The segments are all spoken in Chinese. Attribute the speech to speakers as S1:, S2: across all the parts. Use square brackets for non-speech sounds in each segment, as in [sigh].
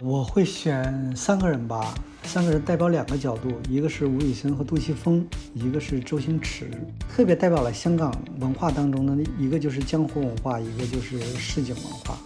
S1: 我会选三个人吧，三个人代表两个角度，一个是吴宇森和杜琪峰，一个是周星驰，特别代表了香港文化当中的一个就是江湖文化，一个就是市井文化。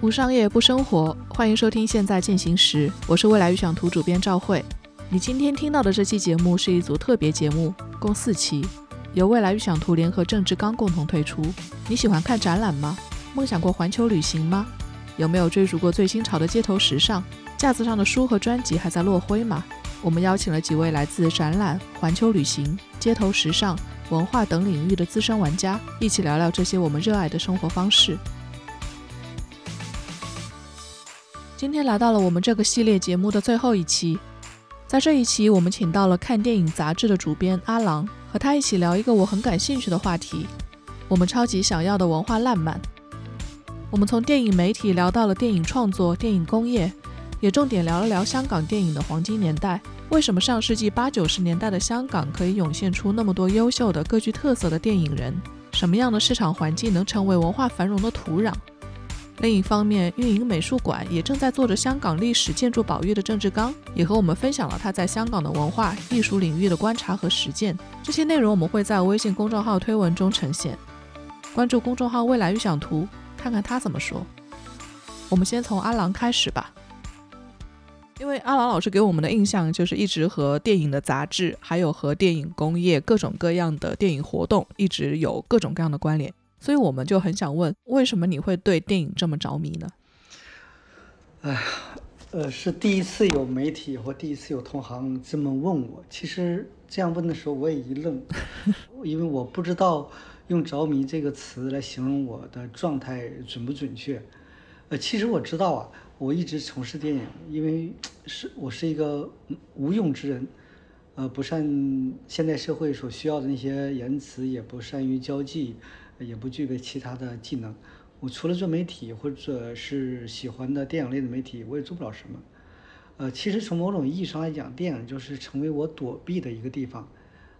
S2: 无商业不生活，欢迎收听《现在进行时》，我是未来预想图主编赵慧。你今天听到的这期节目是一组特别节目，共四期，由未来预想图联合郑志刚共同推出。你喜欢看展览吗？梦想过环球旅行吗？有没有追逐过最新潮的街头时尚？架子上的书和专辑还在落灰吗？我们邀请了几位来自展览、环球旅行、街头时尚、文化等领域的资深玩家，一起聊聊这些我们热爱的生活方式。今天来到了我们这个系列节目的最后一期，在这一期，我们请到了看电影杂志的主编阿郎，和他一起聊一个我很感兴趣的话题：我们超级想要的文化烂漫。我们从电影媒体聊到了电影创作、电影工业，也重点聊了聊香港电影的黄金年代。为什么上世纪八九十年代的香港可以涌现出那么多优秀的、各具特色的电影人？什么样的市场环境能成为文化繁荣的土壤？另一方面，运营美术馆也正在做着香港历史建筑保育的郑志刚，也和我们分享了他在香港的文化艺术领域的观察和实践。这些内容我们会在微信公众号推文中呈现。关注公众号“未来预想图”，看看他怎么说。我们先从阿郎开始吧，因为阿郎老师给我们的印象就是一直和电影的杂志，还有和电影工业各种各样的电影活动，一直有各种各样的关联。所以我们就很想问，为什么你会对电影这么着迷呢？
S1: 哎呀，呃，是第一次有媒体或第一次有同行这么问我。其实这样问的时候，我也一愣，[laughs] 因为我不知道用“着迷”这个词来形容我的状态准不准确。呃，其实我知道啊，我一直从事电影，因为是我是一个无用之人，呃，不善现代社会所需要的那些言辞，也不善于交际。也不具备其他的技能，我除了做媒体或者是喜欢的电影类的媒体，我也做不了什么。呃，其实从某种意义上来讲，电影就是成为我躲避的一个地方。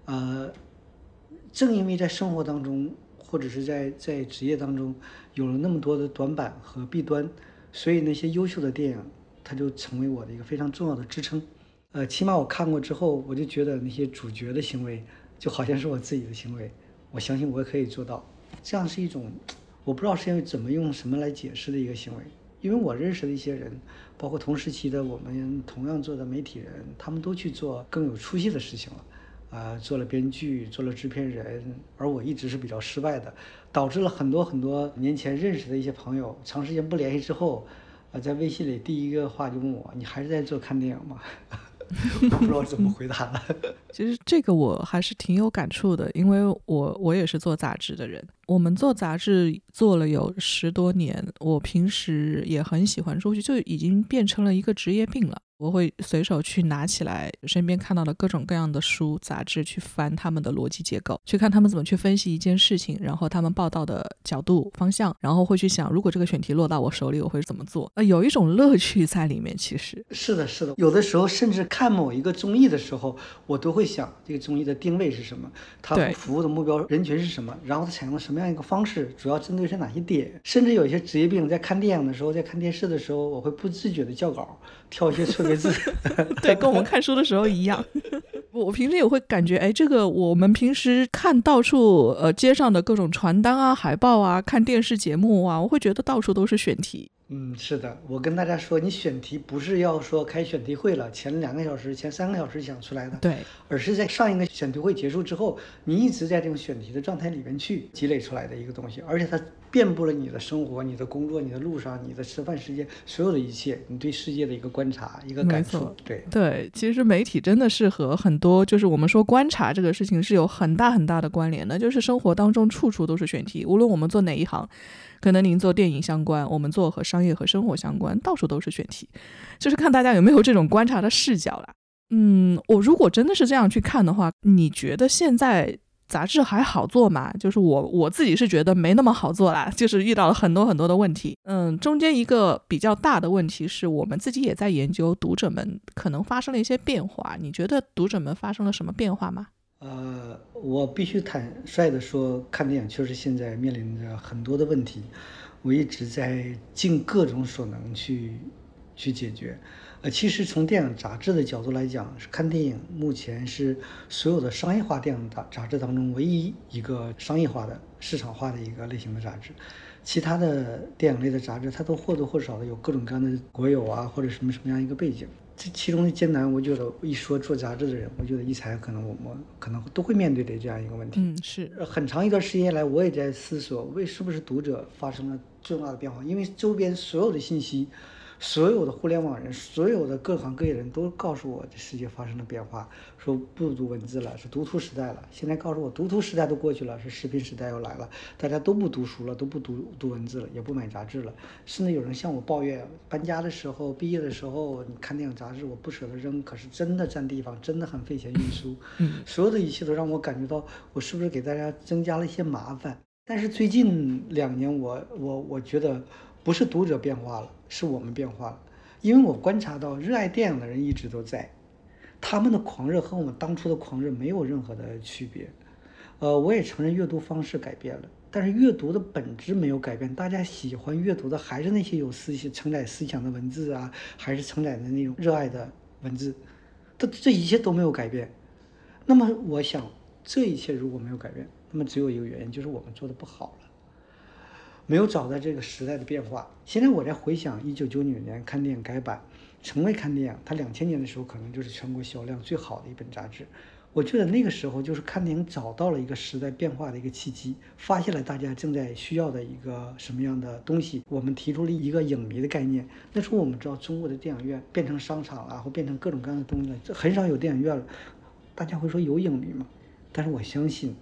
S1: 呃，正因为在生活当中或者是在在职业当中有了那么多的短板和弊端，所以那些优秀的电影它就成为我的一个非常重要的支撑。呃，起码我看过之后，我就觉得那些主角的行为就好像是我自己的行为，我相信我可以做到。这样是一种，[tsk] 我不知道是因为怎么用什么来解释的一个行为。因为我认识的一些人，包括同时期的我们同样做的媒体人，他们都去做更有出息的事情了，啊，做了编剧，做了制片人，而我一直是比较失败的，导致了很多很多年前认识的一些朋友，长时间不联系之后，啊，在微信里第一个话就问我：“你还是在做看电影吗？” [laughs] 不知道怎么回答了。[laughs]
S2: 其实这个我还是挺有感触的，因为我我也是做杂志的人。我们做杂志做了有十多年，我平时也很喜欢出去，就已经变成了一个职业病了。我会随手去拿起来身边看到的各种各样的书、杂志，去翻他们的逻辑结构，去看他们怎么去分析一件事情，然后他们报道的角度、方向，然后会去想，如果这个选题落到我手里，我会怎么做？呃，有一种乐趣在里面。其实
S1: 是的，是的。有的时候甚至看某一个综艺的时候，我都会想，这个综艺的定位是什么？它服务的目标人群是什么？然后它采用了什么样一个方式？主要针对是哪些点？甚至有一些职业病，在看电影的时候，在看电视的时候，我会不自觉的校稿，挑一些 [laughs] [laughs]
S2: 对，跟我们看书的时候一样。[laughs] 我平时也会感觉，哎，这个我们平时看到处，呃，街上的各种传单啊、海报啊，看电视节目啊，我会觉得到处都是选题。
S1: 嗯，是的，我跟大家说，你选题不是要说开选题会了，前两个小时、前三个小时想出来的，
S2: 对，
S1: 而是在上一个选题会结束之后，你一直在这种选题的状态里面去积累出来的一个东西，而且它遍布了你的生活、你的工作、你的路上、你的吃饭时间，所有的一切，你对世界的一个观察、一个感受，对
S2: 对，其实媒体真的是和很多就是我们说观察这个事情是有很大很大的关联的，就是生活当中处处都是选题，无论我们做哪一行。可能您做电影相关，我们做和商业和生活相关，到处都是选题，就是看大家有没有这种观察的视角啦。嗯，我如果真的是这样去看的话，你觉得现在杂志还好做吗？就是我我自己是觉得没那么好做啦，就是遇到了很多很多的问题。嗯，中间一个比较大的问题是我们自己也在研究读者们可能发生了一些变化，你觉得读者们发生了什么变化吗？
S1: 呃，我必须坦率的说，看电影确实现在面临着很多的问题，我一直在尽各种所能去去解决。呃，其实从电影杂志的角度来讲，看电影目前是所有的商业化电影杂杂志当中唯一一个商业化的、市场化的一个类型的杂志。其他的电影类的杂志，它都或多或少的有各种各样的国有啊，或者什么什么样一个背景。这其中的艰难，我觉得一说做杂志的人，我觉得一才可能我们可能都会面对的这样一个问题。
S2: 嗯，是。
S1: 很长一段时间来，我也在思索，为是不是读者发生了重大的变化？因为周边所有的信息。所有的互联网人，所有的各行各业人都告诉我，这世界发生了变化，说不读文字了，是读图时代了。现在告诉我，读图时代都过去了，是视频时代又来了，大家都不读书了，都不读读文字了，也不买杂志了。甚至有人向我抱怨，搬家的时候、毕业的时候，你看电影杂志，我不舍得扔，可是真的占地方，真的很费钱运输。所有的一切都让我感觉到，我是不是给大家增加了一些麻烦？但是最近两年，我我我觉得。不是读者变化了，是我们变化了。因为我观察到，热爱电影的人一直都在，他们的狂热和我们当初的狂热没有任何的区别。呃，我也承认阅读方式改变了，但是阅读的本质没有改变。大家喜欢阅读的还是那些有思想、承载思想的文字啊，还是承载的那种热爱的文字，这这一切都没有改变。那么，我想这一切如果没有改变，那么只有一个原因，就是我们做的不好了。没有找到这个时代的变化。现在我在回想一九九九年看电影改版，成为看电影，它两千年的时候可能就是全国销量最好的一本杂志。我觉得那个时候就是看电影找到了一个时代变化的一个契机，发现了大家正在需要的一个什么样的东西。我们提出了一个影迷的概念。那时候我们知道中国的电影院变成商场了，或变成各种各样的东西了，这很少有电影院了。大家会说有影迷吗？但是我相信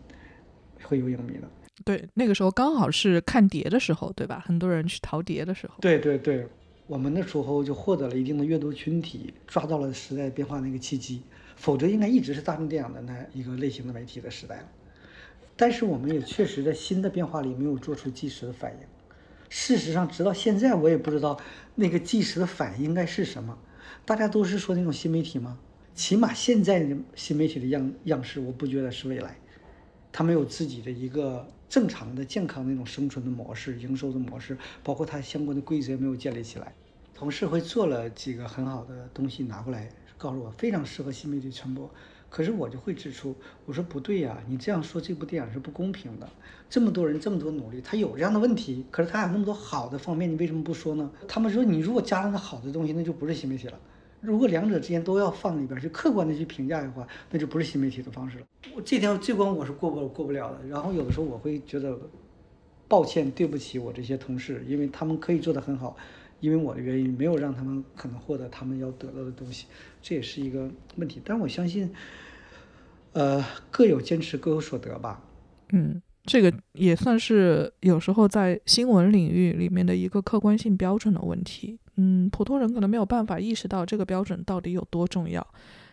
S1: 会有影迷的。
S2: 对，那个时候刚好是看碟的时候，对吧？很多人去淘碟的时候。
S1: 对对对，我们那时候就获得了一定的阅读群体，抓到了时代变化那个契机。否则，应该一直是大众电影的那一个类型的媒体的时代了。但是，我们也确实在新的变化里没有做出即时的反应。事实上，直到现在，我也不知道那个即时的反应应该是什么。大家都是说那种新媒体吗？起码现在的新媒体的样样式，我不觉得是未来。他没有自己的一个。正常的、健康的那种生存的模式、营收的模式，包括它相关的规则没有建立起来。同事会做了几个很好的东西拿过来，告诉我非常适合新媒体传播。可是我就会指出，我说不对呀，你这样说这部电影是不公平的。这么多人这么多努力，他有这样的问题，可是他有那么多好的方面，你为什么不说呢？他们说你如果加了那好的东西，那就不是新媒体了。如果两者之间都要放里边去客观的去评价的话，那就不是新媒体的方式了。我这条这关我是过不过不了的。然后有的时候我会觉得抱歉，对不起我这些同事，因为他们可以做得很好，因为我的原因没有让他们可能获得他们要得到的东西，这也是一个问题。但我相信，呃，各有坚持，各有所得吧。
S2: 嗯。这个也算是有时候在新闻领域里面的一个客观性标准的问题。嗯，普通人可能没有办法意识到这个标准到底有多重要，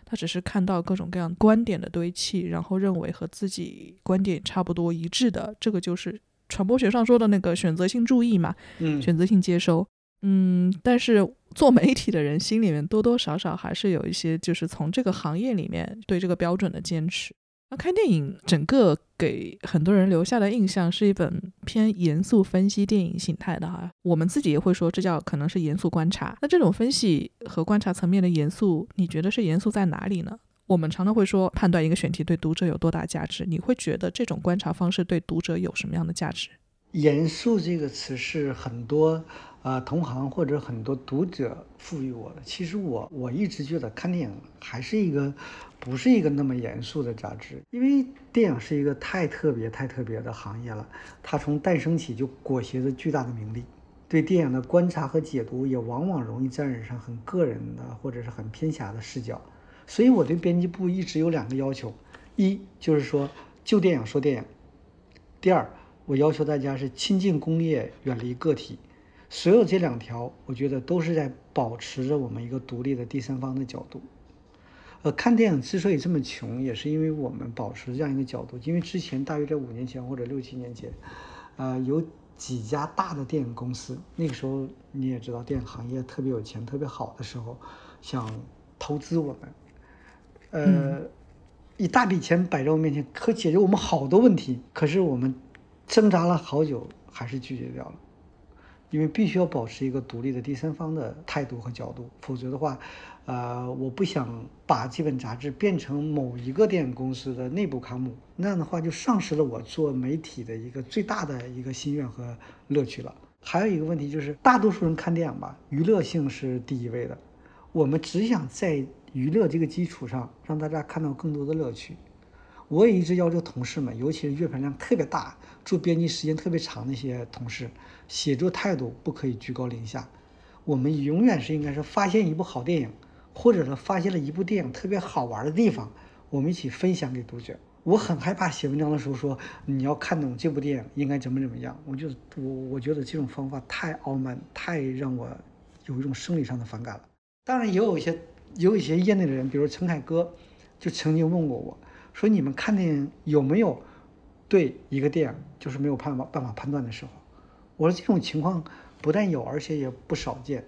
S2: 他只是看到各种各样观点的堆砌，然后认为和自己观点差不多一致的，这个就是传播学上说的那个选择性注意嘛，
S1: 嗯，
S2: 选择性接收。嗯，但是做媒体的人心里面多多少少还是有一些，就是从这个行业里面对这个标准的坚持。那看电影，整个给很多人留下的印象是一本偏严肃分析电影形态的哈。我们自己也会说，这叫可能是严肃观察。那这种分析和观察层面的严肃，你觉得是严肃在哪里呢？我们常常会说，判断一个选题对读者有多大价值，你会觉得这种观察方式对读者有什么样的价值？
S1: 严肃这个词是很多。啊，同行或者很多读者赋予我的，其实我我一直觉得看电影还是一个，不是一个那么严肃的杂志，因为电影是一个太特别、太特别的行业了，它从诞生起就裹挟着巨大的名利，对电影的观察和解读也往往容易沾染上很个人的或者是很偏狭的视角，所以我对编辑部一直有两个要求，一就是说就电影说电影，第二我要求大家是亲近工业，远离个体。所有这两条，我觉得都是在保持着我们一个独立的第三方的角度。呃，看电影之所以这么穷，也是因为我们保持这样一个角度。因为之前大约在五年前或者六七年前，呃，有几家大的电影公司，那个时候你也知道，电影行业特别有钱、特别好的时候，想投资我们。呃，一大笔钱摆在我面前，可解决我们好多问题，可是我们挣扎了好久，还是拒绝掉了。因为必须要保持一个独立的第三方的态度和角度，否则的话，呃，我不想把这本杂志变成某一个电影公司的内部刊物，那样的话就丧失了我做媒体的一个最大的一个心愿和乐趣了。还有一个问题就是，大多数人看电影吧，娱乐性是第一位的，我们只想在娱乐这个基础上，让大家看到更多的乐趣。我也一直要求同事们，尤其是阅片量特别大、做编辑时间特别长那些同事，写作态度不可以居高临下。我们永远是应该是发现一部好电影，或者是发现了一部电影特别好玩的地方，我们一起分享给读者。我很害怕写文章的时候说你要看懂这部电影应该怎么怎么样，我就我我觉得这种方法太傲慢，太让我有一种生理上的反感了。当然也有一些也有一些业内的人，比如陈凯歌，就曾经问过我。说你们看电影有没有对一个电影就是没有办法办法判断的时候？我说这种情况不但有，而且也不少见。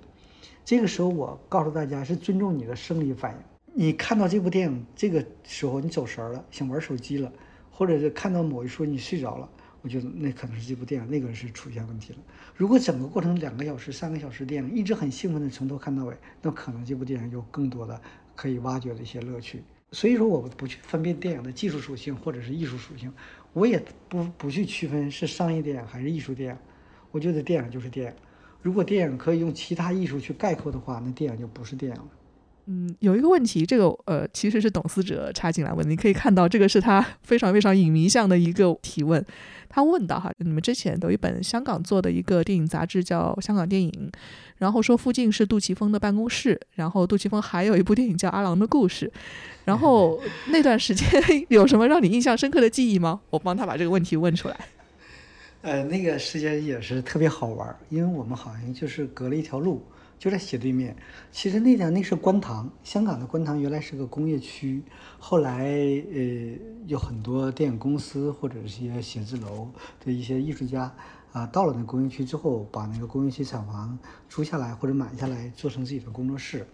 S1: 这个时候我告诉大家是尊重你的生理反应。你看到这部电影这个时候你走神了，想玩手机了，或者是看到某一处你睡着了，我觉得那可能是这部电影那个是出现问题了。如果整个过程两个小时、三个小时电影一直很兴奋的从头看到尾，那可能这部电影有更多的可以挖掘的一些乐趣。所以说，我不去分辨电影的技术属性或者是艺术属性，我也不不去区分是商业电影还是艺术电影。我觉得电影就是电影，如果电影可以用其他艺术去概括的话，那电影就不是电影了。
S2: 嗯，有一个问题，这个呃，其实是董思哲插进来问，你可以看到这个是他 [laughs] 非常非常影迷向的一个提问。他问到哈，你们之前有一本香港做的一个电影杂志叫《香港电影》，然后说附近是杜琪峰的办公室，然后杜琪峰还有一部电影叫《阿郎的故事》，然后 [laughs] 那段时间 [laughs] 有什么让你印象深刻的记忆吗？我帮他把这个问题问出来。
S1: 呃，那个时间也是特别好玩，因为我们好像就是隔了一条路。就在斜对面，其实那点那是观塘，香港的观塘原来是个工业区，后来呃有很多电影公司或者一些写字楼的一些艺术家啊，到了那工业区之后，把那个工业区厂房租下来或者买下来，做成自己的工作室，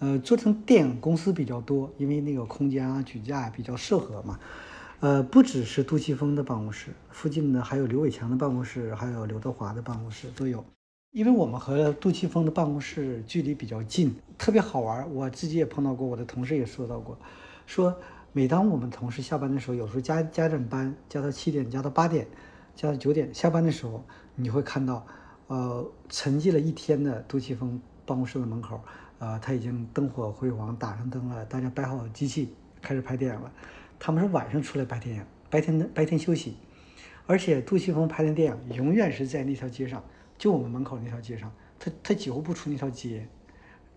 S1: 呃，做成电影公司比较多，因为那个空间啊举架比较适合嘛，呃，不只是杜琪峰的办公室，附近呢还有刘伟强的办公室，还有刘德华的办公室都有。因为我们和杜琪峰的办公室距离比较近，特别好玩。我自己也碰到过，我的同事也说到过，说每当我们同事下班的时候，有时候加加点班，加到七点，加到八点，加到九点下班的时候，你会看到，呃，沉寂了一天的杜琪峰办公室的门口，呃，他已经灯火辉煌，打上灯了，大家摆好机器，开始拍电影了。他们是晚上出来拍电影，白天白天休息，而且杜琪峰拍的电影永远是在那条街上。就我们门口那条街上，他他几乎不出那条街。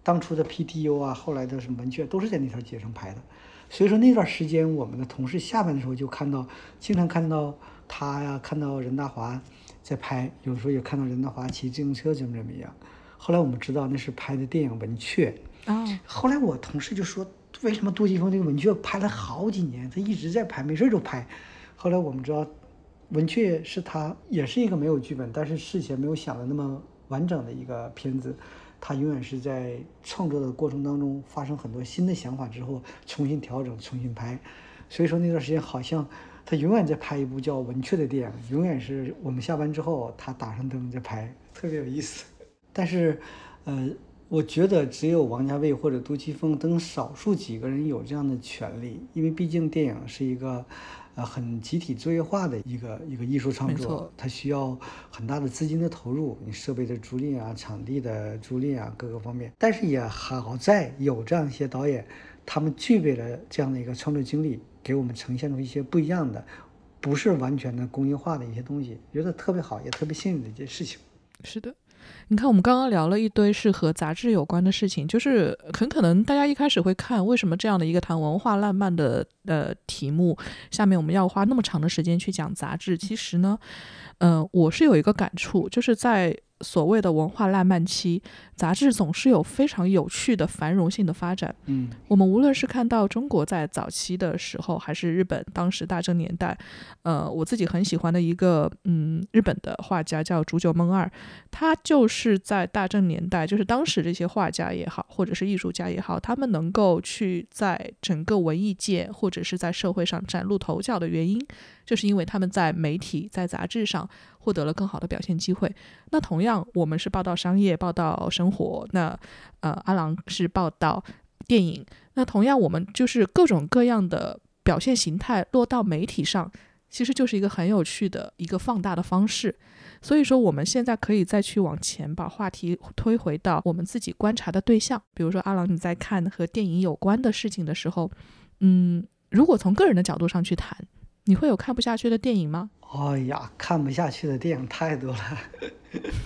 S1: 当初的 PTU 啊，后来的什么文雀都是在那条街上拍的。所以说那段时间，我们的同事下班的时候就看到，经常看到他呀，看到任达华在拍，有时候也看到任达华骑自行车怎么怎么样。后来我们知道那是拍的电影《文雀》
S2: 啊。[laughs]
S1: 后来我同事就说，为什么杜琪峰这个《文雀》拍了好几年，他一直在拍，没事就拍。后来我们知道。文雀是他也是一个没有剧本，但是事前没有想的那么完整的一个片子，他永远是在创作的过程当中发生很多新的想法之后重新调整、重新拍，所以说那段时间好像他永远在拍一部叫《文雀》的电影，永远是我们下班之后他打上灯在拍，特别有意思。但是，呃，我觉得只有王家卫或者杜琪峰等少数几个人有这样的权利，因为毕竟电影是一个。呃，很集体作业化的一个一个艺术创作，它需要很大的资金的投入，你设备的租赁啊，场地的租赁啊，各个方面。但是也好在有这样一些导演，他们具备了这样的一个创作经历，给我们呈现出一些不一样的，不是完全的工业化的一些东西，觉得特别好，也特别幸运的一件事情。
S2: 是的。你看，我们刚刚聊了一堆是和杂志有关的事情，就是很可能大家一开始会看，为什么这样的一个谈文化浪漫的呃题目，下面我们要花那么长的时间去讲杂志？其实呢，呃，我是有一个感触，就是在所谓的文化烂漫期，杂志总是有非常有趣的繁荣性的发展。
S1: 嗯，
S2: 我们无论是看到中国在早期的时候，还是日本当时大正年代，呃，我自己很喜欢的一个嗯日本的画家叫竹久梦二，他就是在大正年代，就是当时这些画家也好，或者是艺术家也好，他们能够去在整个文艺界或者是在社会上崭露头角的原因，就是因为他们在媒体、在杂志上获得了更好的表现机会。那同样，我们是报道商业、报道生活，那呃，阿郎是报道电影。那同样，我们就是各种各样的表现形态落到媒体上，其实就是一个很有趣的一个放大的方式。所以说，我们现在可以再去往前把话题推回到我们自己观察的对象，比如说阿郎，你在看和电影有关的事情的时候，嗯，如果从个人的角度上去谈，你会有看不下去的电影吗？
S1: 哎呀，看不下去的电影太多了。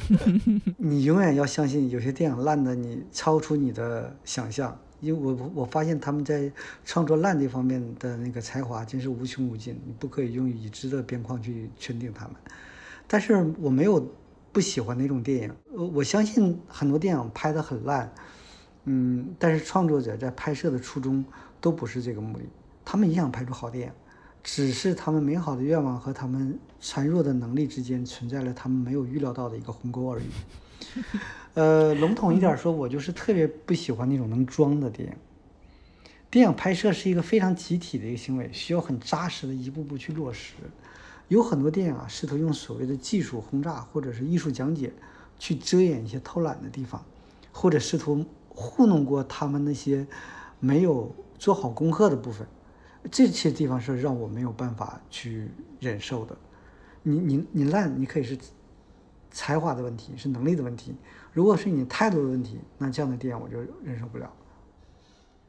S1: [laughs] 你永远要相信，有些电影烂的你超出你的想象。因为我我发现他们在创作烂这方面的那个才华真是无穷无尽，你不可以用已知的边框去圈定他们。但是我没有不喜欢那种电影，呃，我相信很多电影拍得很烂，嗯，但是创作者在拍摄的初衷都不是这个目的，他们也想拍出好电影。只是他们美好的愿望和他们孱弱的能力之间存在了他们没有预料到的一个鸿沟而已。呃，笼统一点说，我就是特别不喜欢那种能装的电影。电影拍摄是一个非常集体的一个行为，需要很扎实的一步步去落实。有很多电影啊，试图用所谓的技术轰炸或者是艺术讲解去遮掩一些偷懒的地方，或者试图糊弄过他们那些没有做好功课的部分。这些地方是让我没有办法去忍受的。你你你烂，你可以是才华的问题，是能力的问题。如果是你态度的问题，那这样的电影我就忍受不了。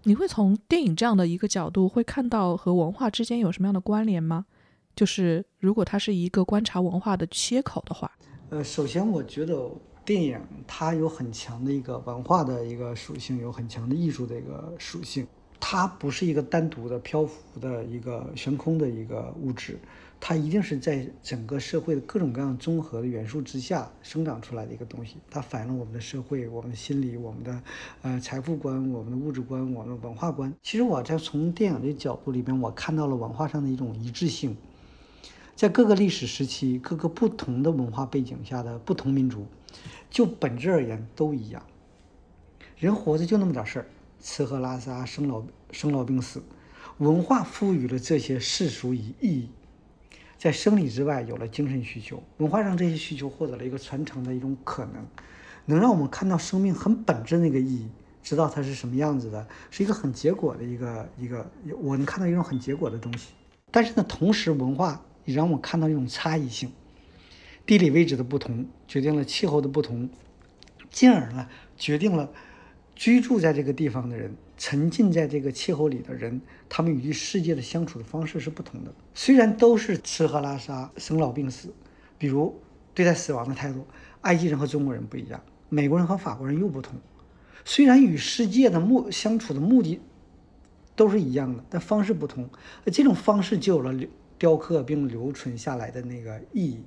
S2: 你会从电影这样的一个角度，会看到和文化之间有什么样的关联吗？就是如果它是一个观察文化的切口的话，
S1: 呃，首先我觉得电影它有很强的一个文化的一个属性，有很强的艺术的一个属性。它不是一个单独的漂浮的一个悬空的一个物质，它一定是在整个社会的各种各样综合的元素之下生长出来的一个东西。它反映了我们的社会、我们的心理、我们的呃财富观、我们的物质观、我们的文化观。其实我在从电影的角度里边，我看到了文化上的一种一致性，在各个历史时期、各个不同的文化背景下的不同民族，就本质而言都一样。人活着就那么点事儿。吃喝拉撒，生老生老病死，文化赋予了这些世俗以意义，在生理之外有了精神需求，文化让这些需求获得了一个传承的一种可能，能让我们看到生命很本质的那个意义，知道它是什么样子的，是一个很结果的一个一个，我能看到一种很结果的东西。但是呢，同时文化也让我看到一种差异性，地理位置的不同决定了气候的不同，进而呢决定了。居住在这个地方的人，沉浸在这个气候里的人，他们与世界的相处的方式是不同的。虽然都是吃喝拉撒、生老病死，比如对待死亡的态度，埃及人和中国人不一样，美国人和法国人又不同。虽然与世界的目相处的目的都是一样的，但方式不同。这种方式就有了雕刻并留存下来的那个意义，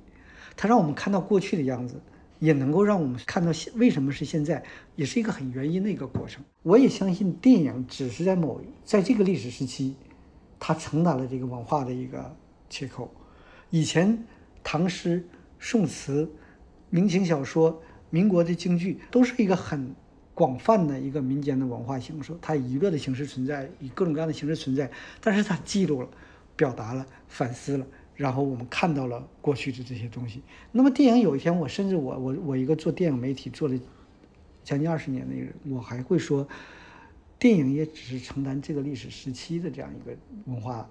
S1: 它让我们看到过去的样子。也能够让我们看到现为什么是现在，也是一个很原因的一个过程。我也相信电影只是在某在这个历史时期，它承担了这个文化的一个切口。以前唐诗、宋词、明清小说、民国的京剧都是一个很广泛的一个民间的文化形式，它以娱乐的形式存在，以各种各样的形式存在，但是它记录了、表达了、反思了。然后我们看到了过去的这些东西。那么电影有一天，我甚至我我我一个做电影媒体做了将近二十年的人，我还会说，电影也只是承担这个历史时期的这样一个文化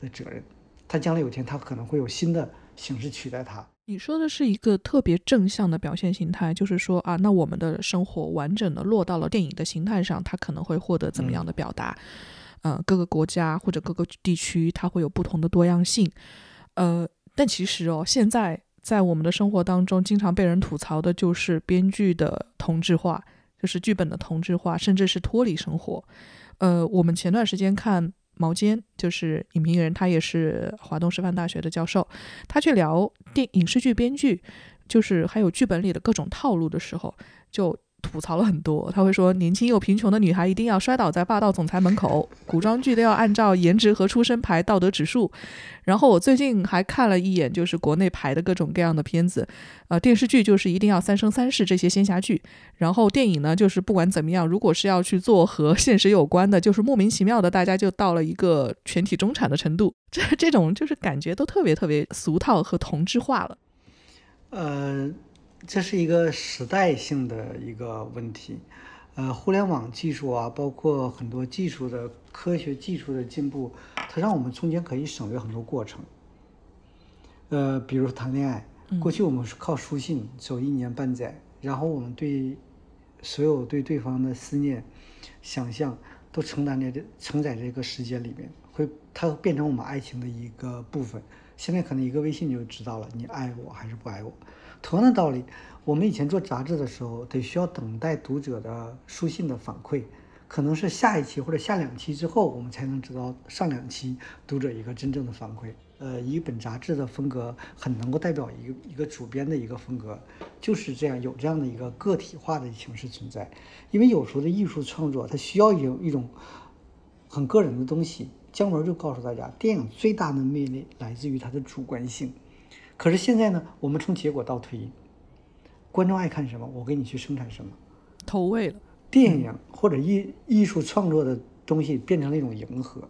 S1: 的责任。它将来有一天，它可能会有新的形式取代它。
S2: 你说的是一个特别正向的表现形态，就是说啊，那我们的生活完整的落到了电影的形态上，它可能会获得怎么样的表达？呃，各个国家或者各个地区，它会有不同的多样性。呃，但其实哦，现在在我们的生活当中，经常被人吐槽的就是编剧的同质化，就是剧本的同质化，甚至是脱离生活。呃，我们前段时间看毛尖，就是影评人，他也是华东师范大学的教授，他去聊电影视剧编剧。就是还有剧本里的各种套路的时候，就。吐槽了很多，他会说年轻又贫穷的女孩一定要摔倒在霸道总裁门口，古装剧都要按照颜值和出身排道德指数。然后我最近还看了一眼，就是国内排的各种各样的片子，呃，电视剧就是一定要三生三世这些仙侠剧，然后电影呢就是不管怎么样，如果是要去做和现实有关的，就是莫名其妙的大家就到了一个全体中产的程度，这这种就是感觉都特别特别俗套和同质化了。
S1: 呃。这是一个时代性的一个问题，呃，互联网技术啊，包括很多技术的科学技术的进步，它让我们中间可以省略很多过程。呃，比如谈恋爱，过去我们是靠书信走一年半载，然后我们对所有对对方的思念、想象都承担在这承载这个时间里面，会它变成我们爱情的一个部分。现在可能一个微信就知道了你爱我还是不爱我。同样的道理，我们以前做杂志的时候，得需要等待读者的书信的反馈，可能是下一期或者下两期之后，我们才能知道上两期读者一个真正的反馈。呃，一本杂志的风格很能够代表一个一个主编的一个风格，就是这样有这样的一个个体化的形式存在。因为有时候的艺术创作，它需要有一种很个人的东西。姜文就告诉大家，电影最大的魅力来自于它的主观性。可是现在呢，我们从结果倒推，观众爱看什么，我给你去生产什么，
S2: 投喂了。
S1: 电影或者艺艺术创作的东西变成了一种迎合，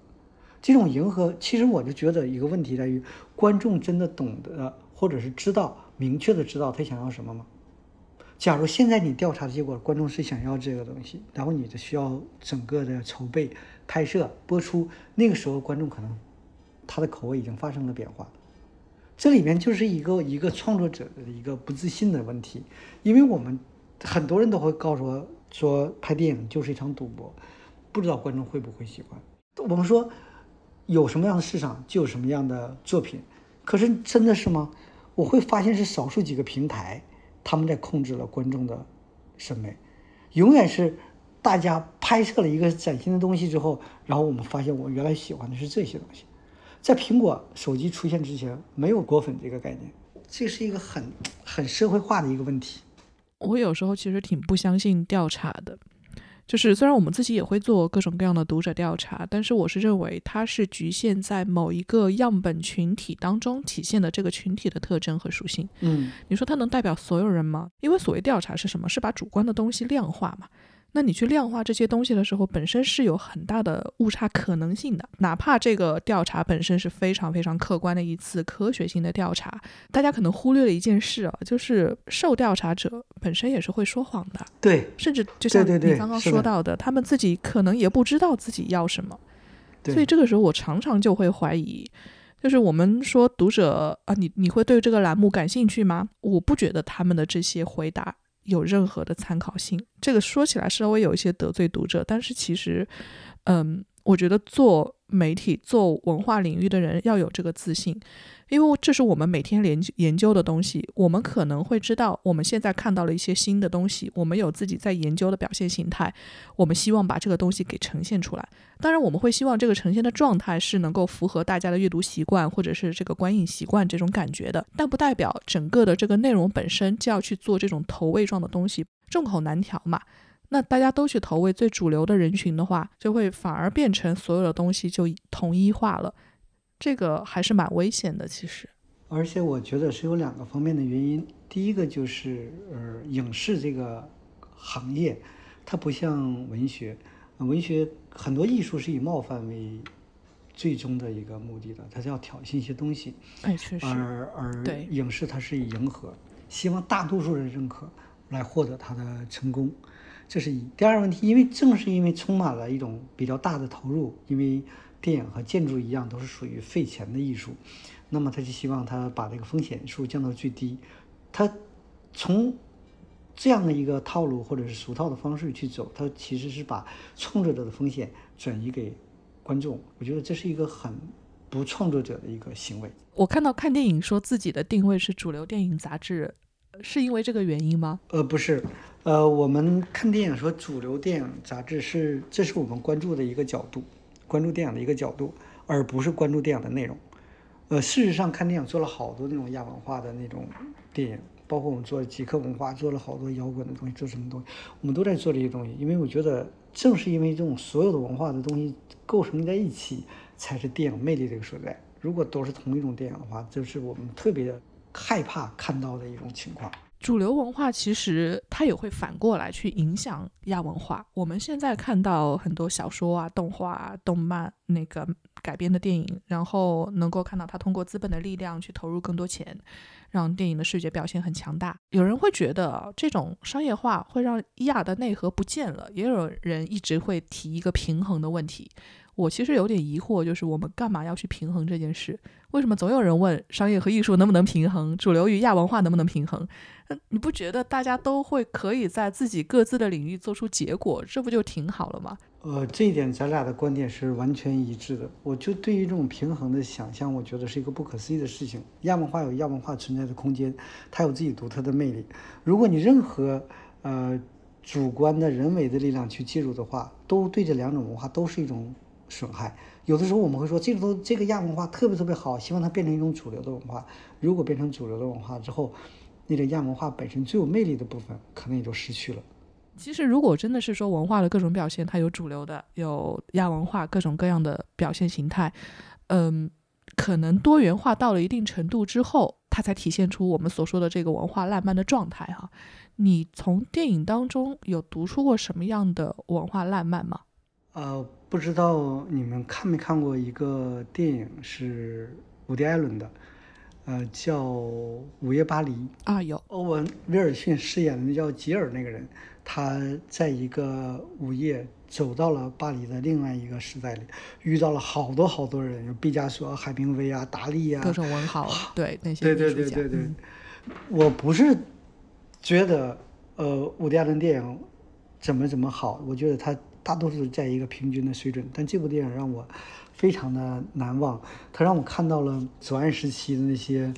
S1: 这种迎合，其实我就觉得一个问题在于，观众真的懂得或者是知道明确的知道他想要什么吗？假如现在你调查的结果，观众是想要这个东西，然后你的需要整个的筹备、拍摄、播出，那个时候观众可能他的口味已经发生了变化。这里面就是一个一个创作者的一个不自信的问题，因为我们很多人都会告诉我说，拍电影就是一场赌博，不知道观众会不会喜欢。我们说有什么样的市场就有什么样的作品，可是真的是吗？我会发现是少数几个平台他们在控制了观众的审美，永远是大家拍摄了一个崭新的东西之后，然后我们发现我原来喜欢的是这些东西。在苹果手机出现之前，没有果粉这个概念，这是一个很很社会化的一个问题。
S2: 我有时候其实挺不相信调查的，就是虽然我们自己也会做各种各样的读者调查，但是我是认为它是局限在某一个样本群体当中体现的这个群体的特征和属性。
S1: 嗯，
S2: 你说它能代表所有人吗？因为所谓调查是什么？是把主观的东西量化嘛。那你去量化这些东西的时候，本身是有很大的误差可能性的。哪怕这个调查本身是非常非常客观的一次科学性的调查，大家可能忽略了一件事啊，就是受调查者本身也是会说谎的。
S1: 对，
S2: 甚至就像你刚刚说到的，他们自己可能也不知道自己要什么。所以这个时候，我常常就会怀疑，就是我们说读者啊，你你会对这个栏目感兴趣吗？我不觉得他们的这些回答。有任何的参考性，这个说起来稍微有一些得罪读者，但是其实，嗯，我觉得做媒体、做文化领域的人要有这个自信。因为这是我们每天研研究的东西，我们可能会知道我们现在看到了一些新的东西，我们有自己在研究的表现形态，我们希望把这个东西给呈现出来。当然，我们会希望这个呈现的状态是能够符合大家的阅读习惯或者是这个观影习惯这种感觉的，但不代表整个的这个内容本身就要去做这种投喂状的东西，众口难调嘛。那大家都去投喂最主流的人群的话，就会反而变成所有的东西就统一化了。这个还是蛮危险的，其实。
S1: 而且我觉得是有两个方面的原因。第一个就是，呃，影视这个行业，它不像文学，文学很多艺术是以冒犯为最终的一个目的的，它是要挑衅一些东西。
S2: 哎，确实。
S1: 而而影视它是以迎合，希望大多数人认可来获得它的成功，这是一。第二个问题，因为正是因为充满了一种比较大的投入，因为。电影和建筑一样，都是属于费钱的艺术，那么他就希望他把这个风险数降到最低。他从这样的一个套路或者是俗套的方式去走，他其实是把创作者的风险转移给观众。我觉得这是一个很不创作者的一个行为。
S2: 我看到看电影说自己的定位是主流电影杂志，是因为这个原因吗？
S1: 呃，不是，呃，我们看电影说主流电影杂志是，这是我们关注的一个角度。关注电影的一个角度，而不是关注电影的内容。呃，事实上，看电影做了好多那种亚文化的那种电影，包括我们做极客文化，做了好多摇滚的东西，做什么东西，我们都在做这些东西。因为我觉得，正是因为这种所有的文化的东西构成在一起，才是电影魅力的一个所在。如果都是同一种电影的话，就是我们特别害怕看到的一种情况。
S2: 主流文化其实它也会反过来去影响亚文化。我们现在看到很多小说啊、动画、动漫那个改编的电影，然后能够看到它通过资本的力量去投入更多钱，让电影的视觉表现很强大。有人会觉得这种商业化会让亚的内核不见了，也有人一直会提一个平衡的问题。我其实有点疑惑，就是我们干嘛要去平衡这件事？为什么总有人问商业和艺术能不能平衡，主流与亚文化能不能平衡？你不觉得大家都会可以在自己各自的领域做出结果，这不就挺好了吗？
S1: 呃，这一点咱俩的观点是完全一致的。我就对于这种平衡的想象，我觉得是一个不可思议的事情。亚文化有亚文化存在的空间，它有自己独特的魅力。如果你任何呃主观的人为的力量去介入的话，都对这两种文化都是一种损害。有的时候我们会说，这个都这个亚文化特别特别好，希望它变成一种主流的文化。如果变成主流的文化之后，那个亚文化本身最有魅力的部分，可能也就失去了。
S2: 其实，如果真的是说文化的各种表现，它有主流的，有亚文化各种各样的表现形态，嗯，可能多元化到了一定程度之后，它才体现出我们所说的这个文化烂漫的状态哈。你从电影当中有读出过什么样的文化烂漫吗？
S1: 呃，不知道你们看没看过一个电影，是伍迪·艾伦的。呃，叫《午夜巴黎》
S2: 啊，有
S1: 欧文·威尔逊饰演的那叫吉尔那个人，他在一个午夜走到了巴黎的另外一个时代里，遇到了好多好多人，有毕加索、海明威啊、达利啊，
S2: 各种文豪，对那些
S1: 对对对对对。我不是觉得呃，伍迪·艾伦电影怎么怎么好，我觉得他大多数在一个平均的水准，但这部电影让我。非常的难忘，它让我看到了左岸时期的那些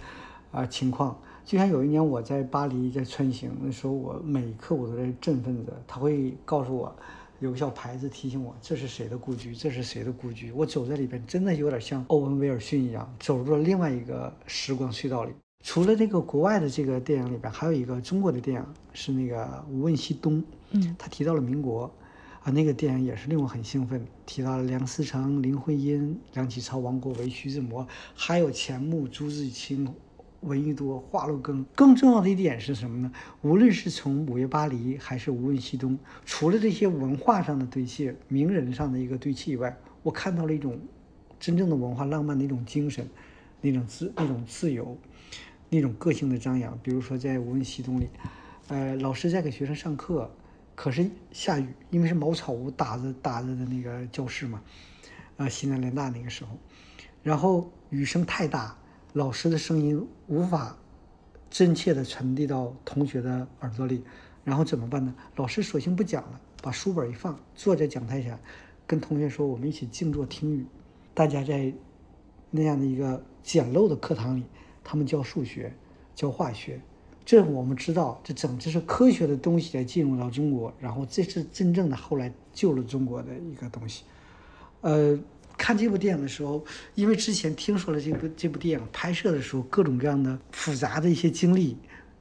S1: 啊情况。就像有一年我在巴黎在穿行的时候，我每一刻我都在振奋着。他会告诉我，有个小牌子提醒我这是谁的故居，这是谁的故居。我走在里边，真的有点像欧文·威尔逊一样，走入了另外一个时光隧道里。除了这个国外的这个电影里边，还有一个中国的电影是那个《无问西东》，
S2: 嗯，
S1: 他提到了民国。那个电影也是令我很兴奋，提到了梁思成、林徽因、梁启超、王国维、徐志摩，还有钱穆、朱自清、闻一多、华罗庚。更重要的一点是什么呢？无论是从《午夜巴黎》还是《无问西东》，除了这些文化上的堆砌、名人上的一个堆砌以外，我看到了一种真正的文化浪漫的一种精神，那种自、那种自由、那种个性的张扬。比如说在《无问西东》里，呃，老师在给学生上课。可是下雨，因为是茅草屋搭着搭着的那个教室嘛，啊，西南联大那个时候，然后雨声太大，老师的声音无法真切的传递到同学的耳朵里，然后怎么办呢？老师索性不讲了，把书本一放，坐在讲台下，跟同学说：“我们一起静坐听雨。”大家在那样的一个简陋的课堂里，他们教数学，教化学。这我们知道，这整这是科学的东西来进入到中国，然后这是真正的后来救了中国的一个东西。呃，看这部电影的时候，因为之前听说了这部这部电影拍摄的时候各种各样的复杂的一些经历，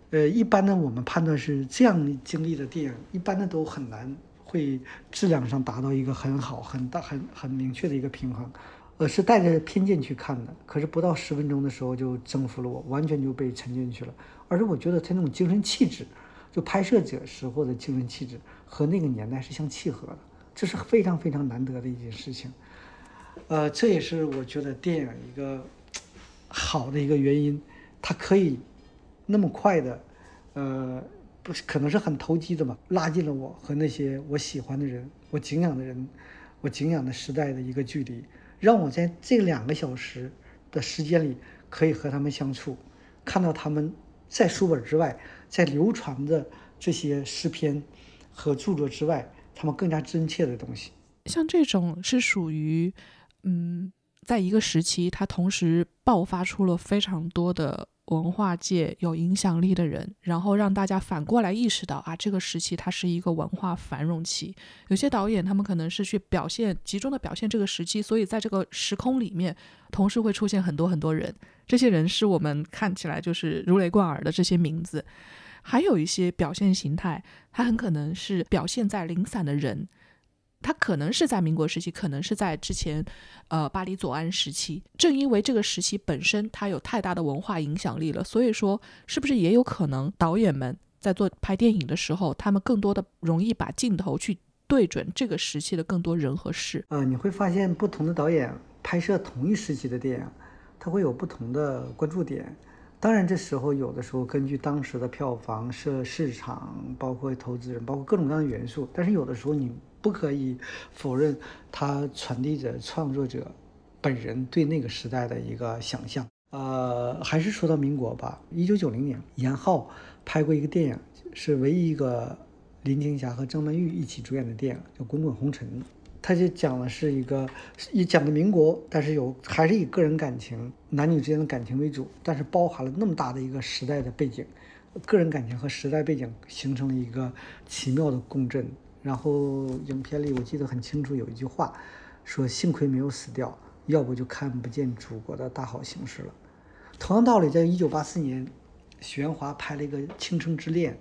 S1: 呃，一般的我们判断是这样经历的电影，一般的都很难会质量上达到一个很好、很大、很很明确的一个平衡。我，是带着偏见去看的，可是不到十分钟的时候就征服了我，完全就被沉进去了。而且我觉得他那种精神气质，就拍摄者时候的精神气质和那个年代是相契合的，这是非常非常难得的一件事情。呃，这也是我觉得电影一个好的一个原因，它可以那么快的，呃，不是可能是很投机的嘛，拉近了我和那些我喜欢的人、我敬仰的人、我敬仰的时代的一个距离，让我在这两个小时的时间里可以和他们相处，看到他们。在书本之外，在流传的这些诗篇和著作之外，他们更加真切的东西。
S2: 像这种是属于，嗯，在一个时期，它同时爆发出了非常多的文化界有影响力的人，然后让大家反过来意识到啊，这个时期它是一个文化繁荣期。有些导演他们可能是去表现集中的表现这个时期，所以在这个时空里面，同时会出现很多很多人。这些人是我们看起来就是如雷贯耳的这些名字。还有一些表现形态，它很可能是表现在零散的人。它可能是在民国时期，可能是在之前，呃，巴黎左岸时期。正因为这个时期本身它有太大的文化影响力了，所以说是不是也有可能导演们在做拍电影的时候，他们更多的容易把镜头去对准这个时期的更多人和事？
S1: 呃，你会发现不同的导演拍摄同一时期的电影，他会有不同的关注点。当然，这时候有的时候根据当时的票房、设市场，包括投资人，包括各种各样的元素。但是有的时候你。不可以否认，它传递着创作者本人对那个时代的一个想象。呃，还是说到民国吧。一九九零年，严浩拍过一个电影，是唯一一个林青霞和张曼玉一起主演的电影，叫《滚滚红尘》。他就讲的是一个，也讲的民国，但是有还是以个人感情、男女之间的感情为主，但是包含了那么大的一个时代的背景，个人感情和时代背景形成了一个奇妙的共振。然后影片里我记得很清楚，有一句话说：“幸亏没有死掉，要不就看不见祖国的大好形势了。”同样道理，在一九八四年，许鞍华拍了一个《倾城之恋》，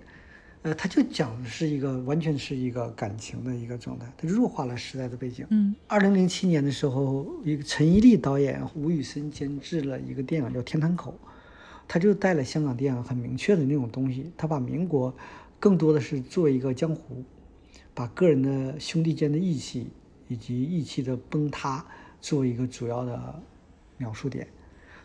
S1: 呃，他就讲的是一个完全是一个感情的一个状态，他弱化了时代的背景。
S2: 嗯，
S1: 二零零七年的时候，一个陈一力导演、吴宇森监制了一个电影叫《天堂口》，他就带了香港电影很明确的那种东西，他把民国更多的是做一个江湖。把个人的兄弟间的义气以及义气的崩塌作为一个主要的描述点。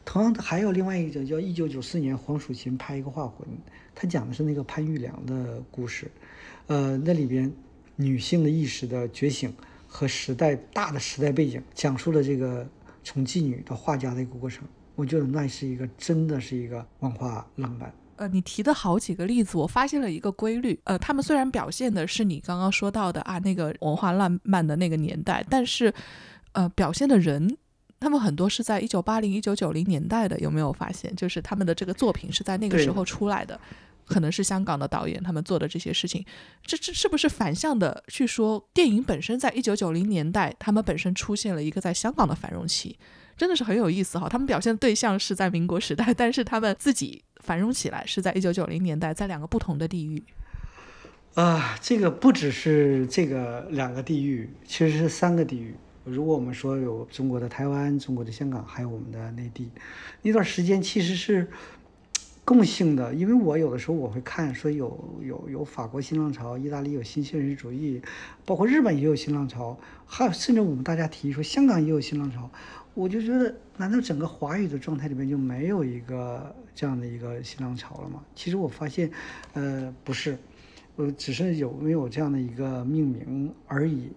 S1: 同样的，还有另外一个叫一九九四年黄蜀芹拍一个《画魂》，他讲的是那个潘玉良的故事。呃，那里边女性的意识的觉醒和时代大的时代背景，讲述了这个从妓女到画家的一个过程。我觉得那是一个真的是一个文化浪漫。
S2: 呃，你提的好几个例子，我发现了一个规律。呃，他们虽然表现的是你刚刚说到的啊那个文化浪漫的那个年代，但是，呃，表现的人，他们很多是在一九八零、一九九零年代的，有没有发现？就是他们的这个作品是在那个时候出来的，可能是香港的导演他们做的这些事情，这这是不是反向的去说，电影本身在一九九零年代，他们本身出现了一个在香港的繁荣期？真的是很有意思哈，他们表现的对象是在民国时代，但是他们自己繁荣起来是在一九九零年代，在两个不同的地域。
S1: 啊，这个不只是这个两个地域，其实是三个地域。如果我们说有中国的台湾、中国的香港，还有我们的内地，那段时间其实是共性的。因为我有的时候我会看说有有有法国新浪潮，意大利有新现实主义，包括日本也有新浪潮，还有甚至我们大家提说香港也有新浪潮。我就觉得，难道整个华语的状态里面就没有一个这样的一个新浪潮了吗？其实我发现，呃，不是，呃，只是有没有这样的一个命名而已。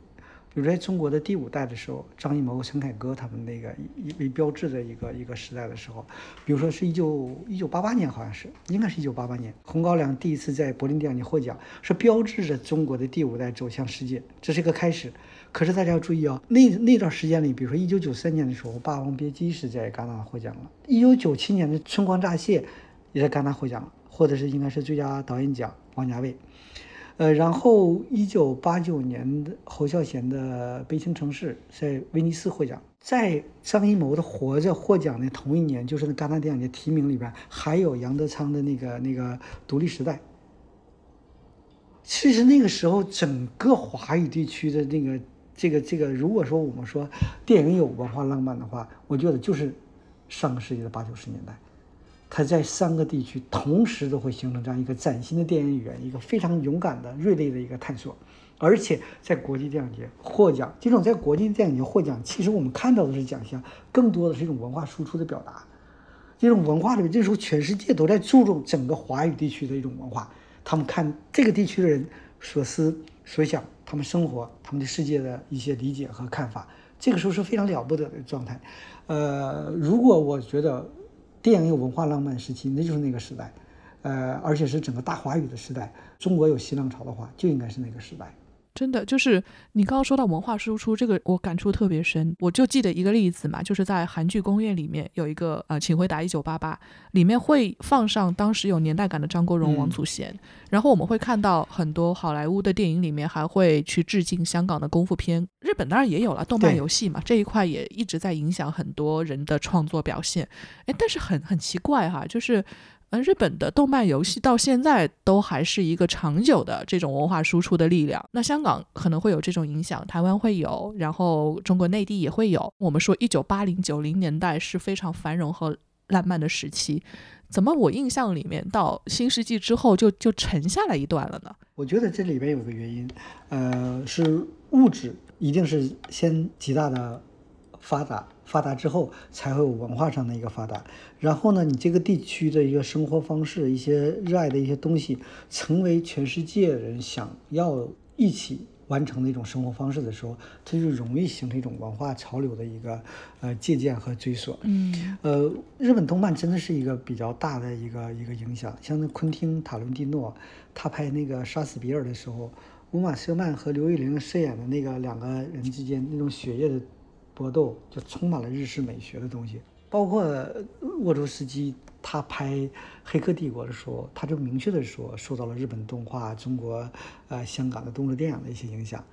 S1: 比如在中国的第五代的时候，张艺谋、陈凯歌他们那个一为标志的一个一个时代的时候，比如说是一九一九八八年，好像是应该是一九八八年，红高粱第一次在柏林电影节获奖，是标志着中国的第五代走向世界，这是一个开始。可是大家要注意啊，那那段时间里，比如说一九九三年的时候，《霸王别姬》是在戛纳获奖了；一九九七年的《春光乍泄》也在戛纳获奖了，或者是应该是最佳导演奖，王家卫。呃，然后一九八九年的侯孝贤的《悲情城市》在威尼斯获奖，在张艺谋的《活着》获奖的同一年，就是那戛纳电影节提名里边，还有杨德昌的那个那个《独立时代》。其实那个时候，整个华语地区的那个。这个这个，如果说我们说电影有文化浪漫的话，我觉得就是上个世纪的八九十年代，它在三个地区同时都会形成这样一个崭新的电影语言，一个非常勇敢的、锐利的一个探索，而且在国际电影节获奖。这种在国际电影节获奖，其实我们看到的是奖项，更多的是一种文化输出的表达。这种文化里面，这时候全世界都在注重整个华语地区的一种文化，他们看这个地区的人所思所想。他们生活、他们对世界的一些理解和看法，这个时候是非常了不得的状态。呃，如果我觉得电影有文化浪漫时期，那就是那个时代。呃，而且是整个大华语的时代，中国有新浪潮的话，就应该是那个时代。
S2: 真的就是你刚刚说到文化输出这个，我感触特别深。我就记得一个例子嘛，就是在韩剧《宫宴》里面有一个呃，请回答一九八八，里面会放上当时有年代感的张国荣、王祖贤，然后我们会看到很多好莱坞的电影里面还会去致敬香港的功夫片。日本当然也有了动漫游戏嘛，这一块也一直在影响很多人的创作表现。哎，但是很很奇怪哈，就是。日本的动漫游戏到现在都还是一个长久的这种文化输出的力量。那香港可能会有这种影响，台湾会有，然后中国内地也会有。我们说一九八零九零年代是非常繁荣和烂漫的时期，怎么我印象里面到新世纪之后就就沉下来一段了呢？
S1: 我觉得这里边有个原因，呃，是物质一定是先极大的发达。发达之后才会有文化上的一个发达，然后呢，你这个地区的一个生活方式、一些热爱的一些东西，成为全世界人想要一起完成的一种生活方式的时候，它就容易形成一种文化潮流的一个呃借鉴和追索。
S2: 嗯，
S1: 呃，日本动漫真的是一个比较大的一个一个影响，像那昆汀·塔伦蒂诺，他拍那个《杀死比尔》的时候，乌玛·瑟曼和刘玉玲饰演的那个两个人之间那种血液的。搏斗就充满了日式美学的东西，包括沃卓斯基他拍《黑客帝国》的时候，他就明确的说受到了日本动画、中国、呃香港的动作电影的一些影响。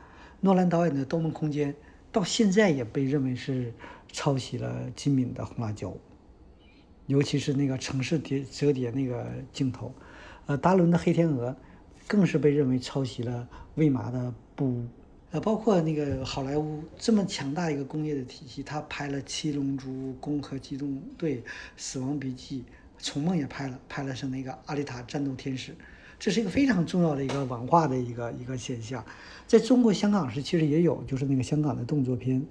S1: 诺兰导演的《盗梦空间》到现在也被认为是抄袭了金敏的《红辣椒》，尤其是那个城市叠折叠那个镜头。呃，达伦的《黑天鹅》更是被认为抄袭了魏麻的《布》。呃，包括那个好莱坞这么强大一个工业的体系，他拍了《七龙珠》《攻壳机动队》《死亡笔记》，《虫梦》也拍了，拍了是那个《阿丽塔：战斗天使》，这是一个非常重要的一个文化的一个一个现象。在中国香港时其实也有，就是那个香港的动作片。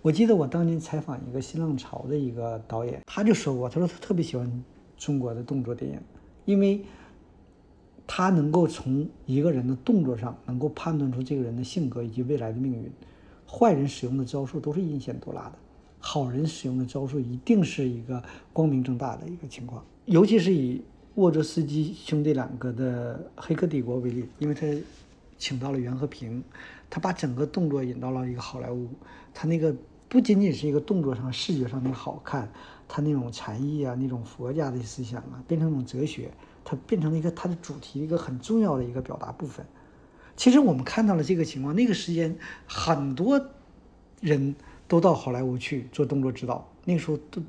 S1: 我记得我当年采访一个新浪潮的一个导演，他就说过，他说他特别喜欢中国的动作电影，因为。他能够从一个人的动作上，能够判断出这个人的性格以及未来的命运。坏人使用的招数都是阴险毒辣的，好人使用的招数一定是一个光明正大的一个情况。尤其是以沃卓斯基兄弟两个的《黑客帝国》为例，因为他请到了袁和平，他把整个动作引到了一个好莱坞。他那个不仅仅是一个动作上、视觉上的好看，他那种禅意啊、那种佛家的思想啊，变成一种哲学。它变成了一个它的主题，一个很重要的一个表达部分。其实我们看到了这个情况，那个时间很多人都到好莱坞去做动作指导。那个时候，都